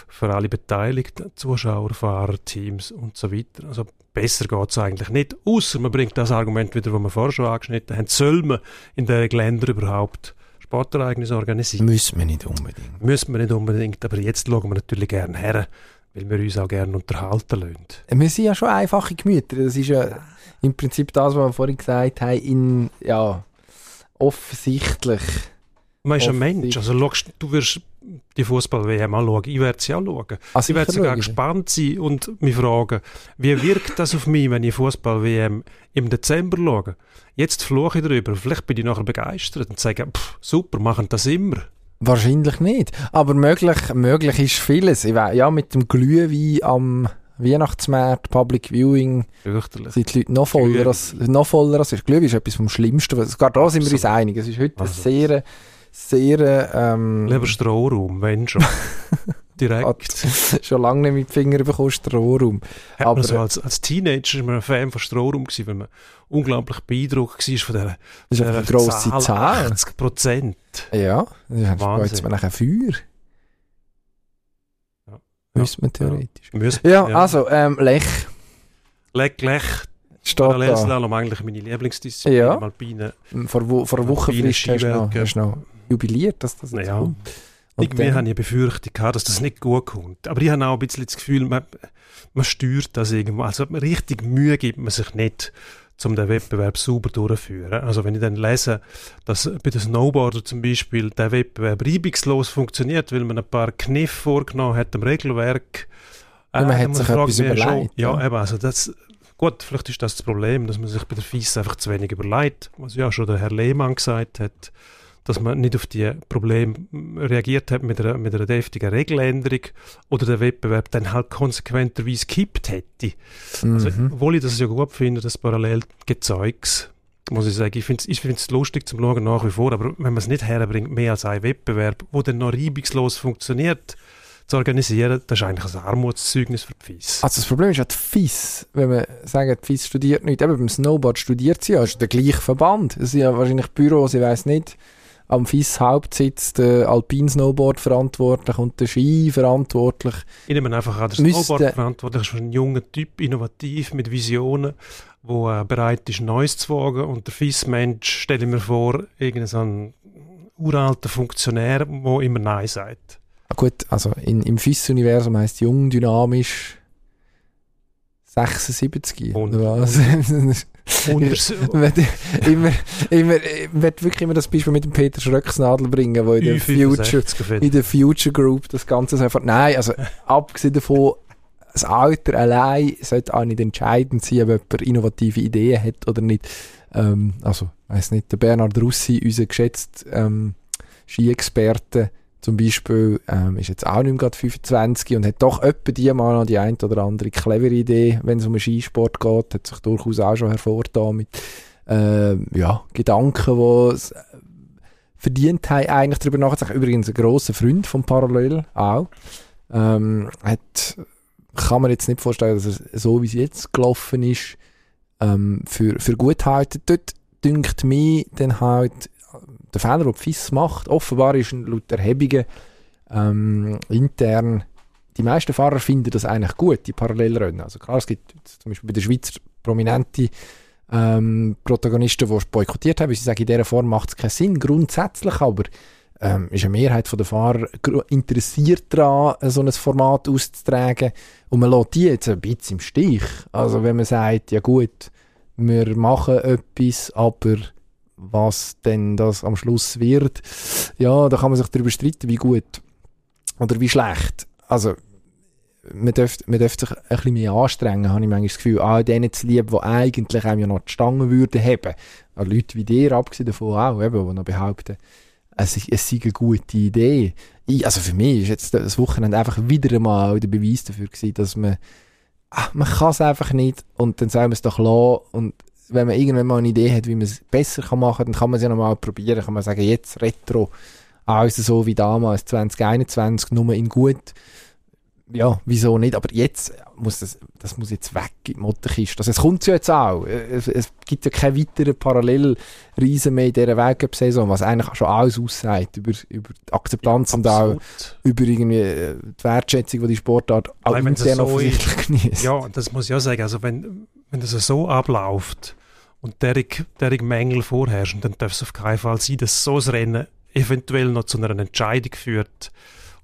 für alle Beteiligten, Zuschauer, Fahrer, Teams und so weiter. Also besser geht es eigentlich nicht, außer man bringt das Argument wieder, das wir vorher schon angeschnitten haben. Soll man in den Ländern überhaupt Sportereignisse organisieren? Müssen wir nicht unbedingt. Müssen wir nicht unbedingt, aber jetzt schauen wir natürlich gerne her, weil wir uns auch gerne unterhalten lassen. Wir sind ja schon einfache Gemüter. Das ist ja im Prinzip das, was wir vorhin gesagt haben, in, ja, offensichtlich. Man ist ein. Mensch. Also, schaust, du wirst die Fußball-WM anschauen. Ich werde sie auch schauen. Also ich werde sogar gespannt sein und mich fragen, wie wirkt das auf mich, wenn ich Fußball-WM im Dezember schaue? Jetzt fluche ich darüber. Vielleicht bin ich nachher begeistert und sage, pff, super, machen das immer. Wahrscheinlich nicht. Aber möglich, möglich ist vieles. Ich wei- ja, mit dem Glühwein am Weihnachtsmarkt, Public Viewing, Fürchterlich. sind die Leute noch voller Glühwein. als, noch voller als Glühwein ist etwas vom Schlimmsten. was- Sogar da sind wir uns einig. Es ist heute Also- sehr, sehr, ähm, Lieber Strohraum, wenn schon. Direkt. schon lange nicht mit den Fingern bekommen, Strohraum. Hat aber- man so als, als Teenager war man ein Fan von Strohraum gewesen, weil man unglaublich beeindruckt war von dieser, Das ist einfach eine grosse Zahl. 80 Prozent. Ja, das ist Wahnsinn. jetzt mal nachher Feuer. Ja. Müsste man theoretisch. Müsst- Ja, also, ähm, Lech Lech, da. Parallelslalom eigentlich meine Lieblingsdisziplin Ja. im Alpinen. Vor, Wo- vor einer Woche frisch hast du noch, hast noch jubiliert, dass das jetzt Ja. kommt. Und Irgendwie dann- habe ich eine Befürchtung gehabt, dass das nicht gut kommt. Aber ich habe auch ein bisschen das Gefühl, man, man steuert das irgendwo. Also richtig Mühe gibt man sich nicht, um den Wettbewerb sauber durchzuführen. Also wenn ich dann lese, dass bei den Snowboarder zum Beispiel der Wettbewerb reibungslos funktioniert, weil man ein paar Kniffe vorgenommen hat am Regelwerk. Ja, man äh, hat sich etwas überlegt, Ja, ja. eben, also das, gut, vielleicht ist das das Problem, dass man sich bei der FIS einfach zu wenig überlegt, was ja schon der Herr Lehmann gesagt hat, dass man nicht auf die Probleme reagiert hat mit einer, mit einer deftigen Regeländerung oder der Wettbewerb dann halt konsequenterweise gekippt hätte. Also, Mhm. obwohl ich das ja gut finde, das parallel Gezeugs, muss ich sagen, ich finde es ich find's lustig zum Schauen nach wie vor, aber wenn man es nicht herbringt, mehr als ein Wettbewerb, wo dann noch reibungslos funktioniert, zu organisieren, das ist eigentlich ein Armutszeugnis für die FIS. Also das Problem ist ja die FIS, wenn wir sagen, die FIS studiert nicht, eben beim Snowboard studiert sie ja, ist der gleiche Verband. Es sind ja wahrscheinlich Büros, ich weiß nicht, am FIS Hauptsitz der Alpin Snowboard verantwortlich und der Ski verantwortlich. Ich nehme einfach an, der Snowboard verantwortlich ist ein junger Typ, innovativ, mit Visionen, der äh, bereit ist, Neues zu wagen. Und der FIS-Mensch, stelle ich mir vor, irgendein uralter Funktionär, der immer Nein sagt. Ah, gut, also in, im FIS-Universum heisst jung, dynamisch 76. Und- oder was? immer, immer, immer, ich wirklich immer das Beispiel mit dem Peter Schröcksnadel bringen, wo in der Future, in der Future Group das Ganze so einfach, nein, also abgesehen davon, das Alter allein sollte auch nicht entscheidend sein, ob jemand innovative Ideen hat oder nicht. Ähm, also, weiß nicht, der Bernhard Russi, unser geschätzter ähm, Ski-Experte, zum Beispiel, ähm, ist jetzt auch nicht mehr gerade 25 und hat doch etwa die mal noch die ein oder andere clevere Idee, wenn es um den Skisport geht, hat sich durchaus auch schon hervorgetan mit äh, ja, Gedanken, die es äh, verdient haben, eigentlich darüber nachzudenken. Übrigens ein grosser Freund vom Parallel auch. Ähm, hat, kann man jetzt nicht vorstellen, dass er so, wie es jetzt gelaufen ist, ähm, für, für gut halten. Dort dünkt mir dann halt der Fehler, den FIS macht, offenbar ist laut Erhebungen ähm, intern, die meisten Fahrer finden das eigentlich gut, die Parallelrennen. Also klar, es gibt zum Beispiel bei der Schweiz prominente ähm, Protagonisten, die boykottiert haben, weil sie sagen, in dieser Form macht es keinen Sinn, grundsätzlich, aber ähm, ist eine Mehrheit der Fahrer interessiert daran, so ein Format auszutragen und man lässt die jetzt ein bisschen im Stich. Also wenn man sagt, ja gut, wir machen etwas, aber was denn das am Schluss wird, ja, da kann man sich darüber streiten, wie gut oder wie schlecht. Also, man dürfte, man dürfte sich ein bisschen mehr anstrengen, habe ich manchmal das Gefühl, ah, denen zu lieb, die eigentlich einem ja noch die Stangen würden haben. An Leute wie dir, abgesehen davon auch, eben, die noch behaupten, es, es sei eine gute Idee. Ich, also für mich ist jetzt das Wochenende einfach wieder einmal der Beweis dafür gewesen, dass man, ach, man kann es einfach nicht und dann soll man es doch lassen und wenn man irgendwann mal eine Idee hat, wie man es besser kann machen kann, dann kann man es ja nochmal probieren. Kann man sagen, jetzt Retro, also so wie damals, 2021, nur in gut. Ja, wieso nicht? Aber jetzt muss das, das muss jetzt weg in die Mottenkiste. Also es kommt ja jetzt auch. Es, es gibt ja keine weiteren Parallelreisen mehr in dieser Weltcup-Saison, was eigentlich schon alles aussagt über, über die Akzeptanz ja, und auch über irgendwie äh, die Wertschätzung, die die Sportart auch intern so offensichtlich genießt. Ja, das muss ich auch sagen. Also wenn, wenn das so abläuft, und derig, derig Mängel vorherrschen, dann darf es auf keinen Fall sein, dass so ein Rennen eventuell noch zu einer Entscheidung führt,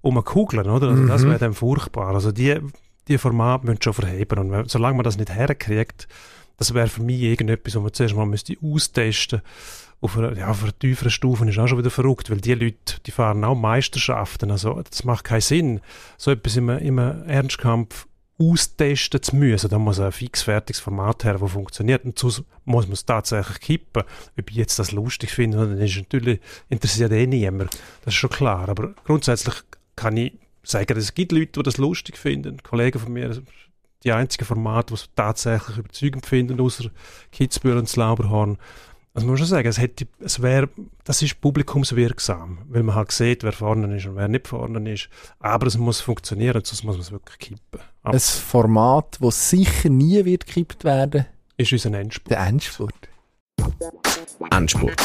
um eine Kugel, oder? Also mhm. Das wäre dann furchtbar. Also die, die Formate müssen schon verheben und wenn, solange man das nicht herkriegt, das wäre für mich irgendetwas, was man zuerst mal müsste austesten auf einer, ja, auf einer tieferen Stufe ist auch schon wieder verrückt, weil die Leute, die fahren auch Meisterschaften, also das macht keinen Sinn, so etwas im, im Ernstkampf austesten zu müssen. Da muss ein fixfertiges Format her, das funktioniert. Und sonst muss man es tatsächlich kippen. Ob ich jetzt das lustig finde, dann ist natürlich interessiert eh niemand. Das ist schon klar. Aber grundsätzlich kann ich sagen, es gibt Leute, die das lustig finden. Kollegen von mir, die einzigen Formate, die es tatsächlich überzeugend finden, außer Kitzbühel und das Lauberhorn, also man muss schon sagen, es, hätte, es wär, das ist publikumswirksam, weil man halt sieht, wer vorne ist und wer nicht vorne ist. Aber es muss funktionieren, sonst muss man es wirklich kippen. Aber Ein Format, das sicher nie wird gekippt werden, ist unser Endspurt. Der Endspurt. Endspurt.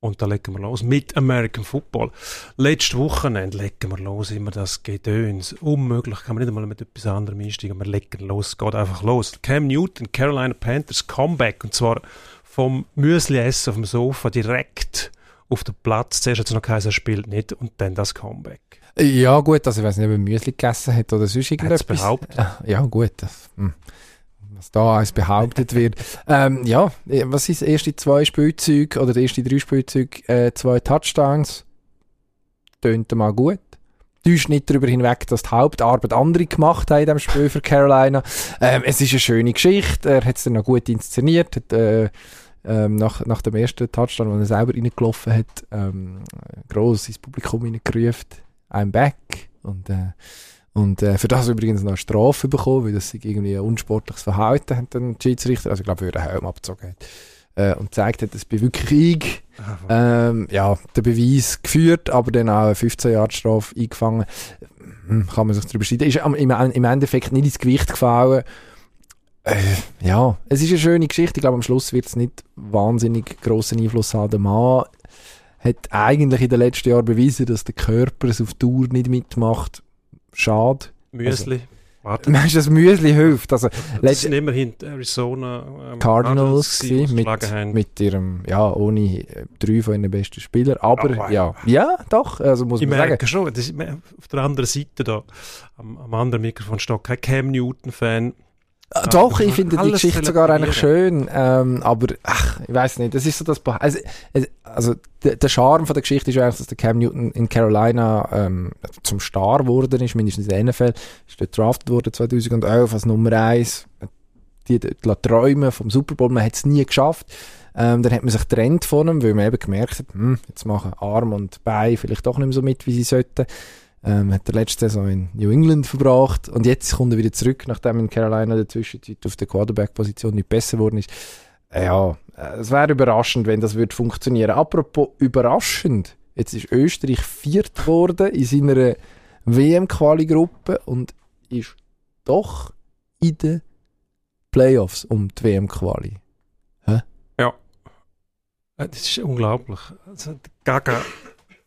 Und da legen wir los mit American Football. Letztes Wochenende legen wir los, immer das Gedöns. Unmöglich, kann man nicht einmal mit etwas anderem einsteigen. Wir legen los, es geht einfach los. Cam Newton, Carolina Panthers Comeback. Und zwar vom Müsli-Essen auf dem Sofa direkt auf den Platz. Zuerst hat es noch geheißen, er spielt nicht und dann das Comeback. Ja gut, also ich weiß nicht, ob er Müsli gegessen hat oder sonst irgendetwas. behauptet. Ja gut, das, hm was da als behauptet wird. Ähm, ja, was sind das erste zwei Spielzeuge oder die ersten drei Spielzeuge? Äh, zwei Touchdowns. Tönt mal gut. Täuscht nicht darüber hinweg, dass die Hauptarbeit andere gemacht haben in diesem Spiel für Carolina. Ähm, es ist eine schöne Geschichte. Er hat es dann noch gut inszeniert. Hat, äh, ähm, nach, nach dem ersten Touchdown, den er selber reingelaufen hat, ähm, gross ins Publikum hineingerufen. I'm back. Und äh, und äh, für das übrigens noch eine Strafe bekommen, weil das irgendwie ein unsportliches Verhalten hat dann Schiedsrichter, also ich glaube, er den Helm abgezogen hat. Äh, und gezeigt hat, das bin wirklich ich. Ähm, ja, der Beweis geführt, aber dann auch eine 15 Jahre Strafe eingefangen. Hm, kann man sich darüber streiten. Ist im, im Endeffekt nicht ins Gewicht gefallen. Äh, ja, es ist eine schöne Geschichte. Ich glaube, am Schluss wird es nicht wahnsinnig grossen Einfluss haben. Der Mann hat eigentlich in den letzten Jahren bewiesen, dass der Körper es auf Tour nicht mitmacht schade. Müsli. Also, Warte. Meinst du, das Müsli hilft? Also, das sind immerhin Arizona ähm, Cardinals, Cardinals mit, mit ihrem, ja, ohne äh, drei von ihren besten Spielern, aber oh, ja, ja, doch, also muss ich man merke sagen. schon, das ist auf der anderen Seite da, am, am anderen Mikrofon steht kein Cam Newton-Fan, Ah, doch, ich finde die Geschichte sogar eigentlich schön, ähm, aber ach, ich weiß nicht, das ist so das, also, also der, der Charme von der Geschichte ist eigentlich, dass der Cam Newton in Carolina ähm, zum Star geworden ist, mindestens in der NFL, ist dort drafted worden 2011 als Nummer 1, die, die, die Träume vom Super Bowl, man hat es nie geschafft, ähm, dann hat man sich getrennt von ihm, weil man eben gemerkt hat, hm, jetzt machen Arm und Bein vielleicht doch nicht mehr so mit, wie sie sollten. Ähm, hat der letzte Saison in New England verbracht und jetzt kommt er wieder zurück, nachdem in Carolina in der Zwischenzeit auf der Quarterback-Position nicht besser geworden ist. Äh, ja, äh, es wäre überraschend, wenn das würde funktionieren. Apropos überraschend, jetzt ist Österreich viert geworden in seiner WM-Quali-Gruppe und ist doch in den Playoffs um die WM-Quali. Ja. Äh, das ist unglaublich. Also, Gaga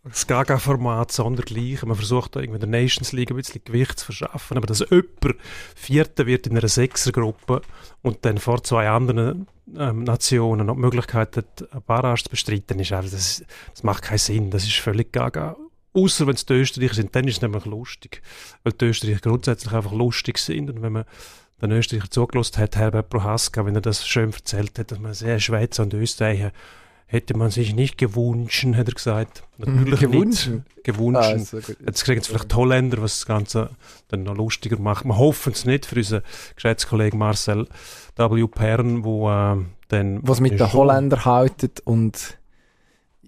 das Gaga-Format sondergleichen. Man versucht da irgendwie der Nations League ein bisschen Gewicht zu verschaffen, aber dass jemand Vierter wird in einer Sechsergruppe und dann vor zwei anderen ähm, Nationen noch die Möglichkeit hat, eine Barrage zu bestreiten, ist einfach, das, das macht keinen Sinn. Das ist völlig Gaga. Außer wenn es die Österreicher sind, dann ist es nämlich lustig. Weil die Österreicher grundsätzlich einfach lustig sind und wenn man den Österreicher zugelassen hat, Herbert Prohaska, wenn er das schön erzählt hat, dass man sehr Schweizer und Österreicher hätte man sich nicht gewünscht, hat er gesagt. Natürlich gewünscht. nicht. Gewünscht. Ah, so Jetzt kriegen es vielleicht Holländer, was das Ganze dann noch lustiger macht. Wir hoffen es nicht für unseren Geschäftskollegen Marcel W. Pern, wo äh, dann... Was mit den Holländern haltet und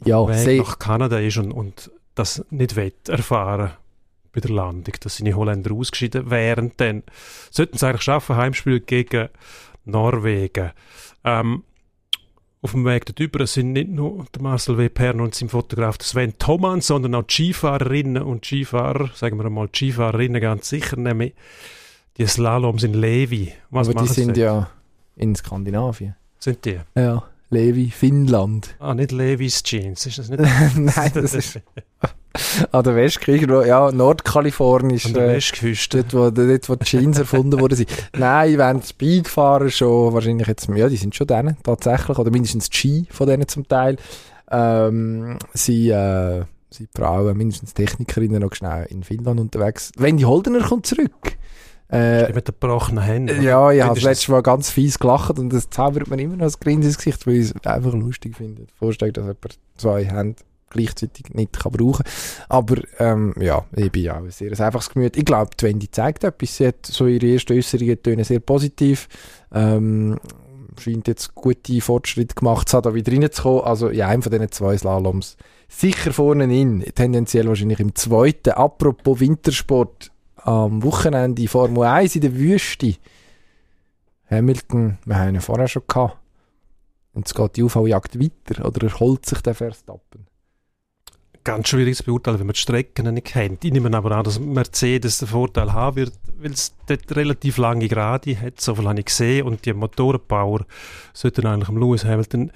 ja, Weg nach Kanada ist und, und das nicht wett erfahren bei der Landung, dass seine Holländer ausgeschieden wären. Dann sollten sie eigentlich schaffen, Heimspiel gegen Norwegen. Ähm, auf dem Weg darüber sind nicht nur der Marcel W. Pern und sein Fotograf Sven Thoman, sondern auch die Skifahrerinnen und Skifahrer, sagen wir mal die Skifahrerinnen ganz sicher, nämlich die Slaloms in Levi. Was Aber die sind ja in Skandinavien. Sind die? Ja, Levi, Finnland. Ah, nicht Levis Jeans, ist das nicht? Nein, das ist... An der Westküste, ja, Nordkalifornisch. An der äh, Westküste. Dort, wo, dort, wo die Jeans erfunden wurden. Nein, wenn die Speedfahrer schon, wahrscheinlich jetzt, ja, die sind schon denen, tatsächlich, oder mindestens die Ski von denen zum Teil, ähm, sie, äh, sind Frauen, mindestens Technikerinnen noch schnell in Finnland unterwegs. Wenn die Holdener kommt zurück. Äh, mit den gebrochenen Händen. Ja, ich habe das letzte Mal ganz fies gelacht und das zaubert mir immer noch das Grinsen ins Gesicht, weil ich es einfach lustig finde. Vorstellen, dass jemand zwei Hände gleichzeitig nicht kann brauchen Aber ähm, ja, ich bin ja ein sehr einfaches Gemüt. Ich glaube, die Wendy zeigt etwas. Sie hat so ihre ersten Äußerungen tönen sehr positiv. Ähm, scheint jetzt gute Fortschritte gemacht zu haben, da wieder reinzukommen. Also in einem von diesen zwei Slaloms sicher vorne in, tendenziell wahrscheinlich im zweiten. Apropos Wintersport, am Wochenende Formel 1 in der Wüste. Hamilton, wir haben ihn vorher schon gehabt. Und es geht die Aufholjagd weiter, oder erholt sich der Verstappen? Ganz schwierig zu beurteilen, wenn man die Strecken nicht kennt. Ich nehme aber an, dass Mercedes den Vorteil haben wird, weil es dort relativ lange Gerade hat, so viel habe ich gesehen, und die Motorenpower sollten eigentlich am Lewis Hamilton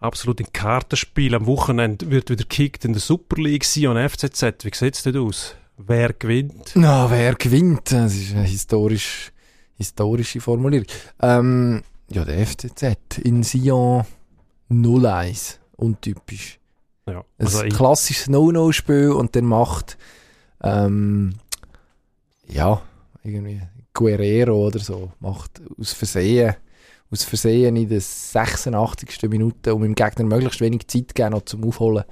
absolut in Karten spielen. Am Wochenende wird wieder gekickt in der Super League und FCZ. Wie sieht es denn aus? Wer gewinnt? Na, wer gewinnt? Das ist eine historisch, historische Formulierung. Ähm, ja, der FCZ in Sion 0-1. Untypisch. Ja, also ein klassisches No-No-Spiel und dann macht ähm, ja, irgendwie Guerrero oder so, macht aus Versehen, aus Versehen in der 86. Minute, um dem Gegner möglichst wenig Zeit zu geben, noch zum Aufholen,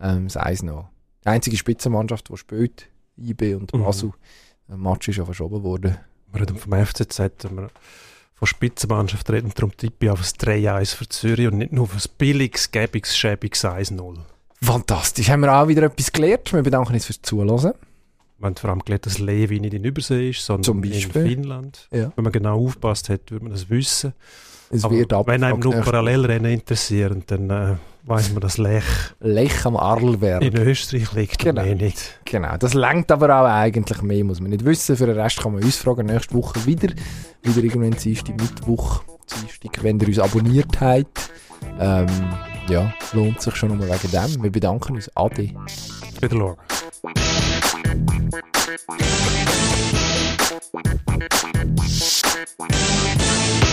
ähm, das Eis noch. Die einzige Spitzenmannschaft, die spielt, IB und mhm. Basel, mhm. der Match ist ja verschoben worden. Wir reden vom FCZ, wir von Spitzenmannschaft reden, darum tippe ich auf das 3-1 für Zürich und nicht nur auf ein billiges, gäbiges, schäbiges 1-0. Fantastisch. Haben wir auch wieder etwas gelernt. Wir bedanken uns fürs Zuhören. Wir haben vor allem gelernt, dass Levi nicht in Übersee ist, sondern in Finnland. Ja. Wenn man genau aufpasst hat, würde man das wissen. Es Aber wenn einem nur Parallelrennen interessieren, dann äh, weiß man, dass Lech, Lech am Arlberg in Österreich liegt genau. mehr nicht. Genau, das lenkt aber auch eigentlich mehr, muss man nicht wissen. Für den Rest kann man uns fragen, nächste Woche wieder. Wieder irgendwann Dienstag, Mittwoch, Dienstag, wenn ihr uns abonniert habt. Ähm, ja, lohnt sich schon nur wegen dem. Wir bedanken uns. Ade. Wieder schauen. Thank.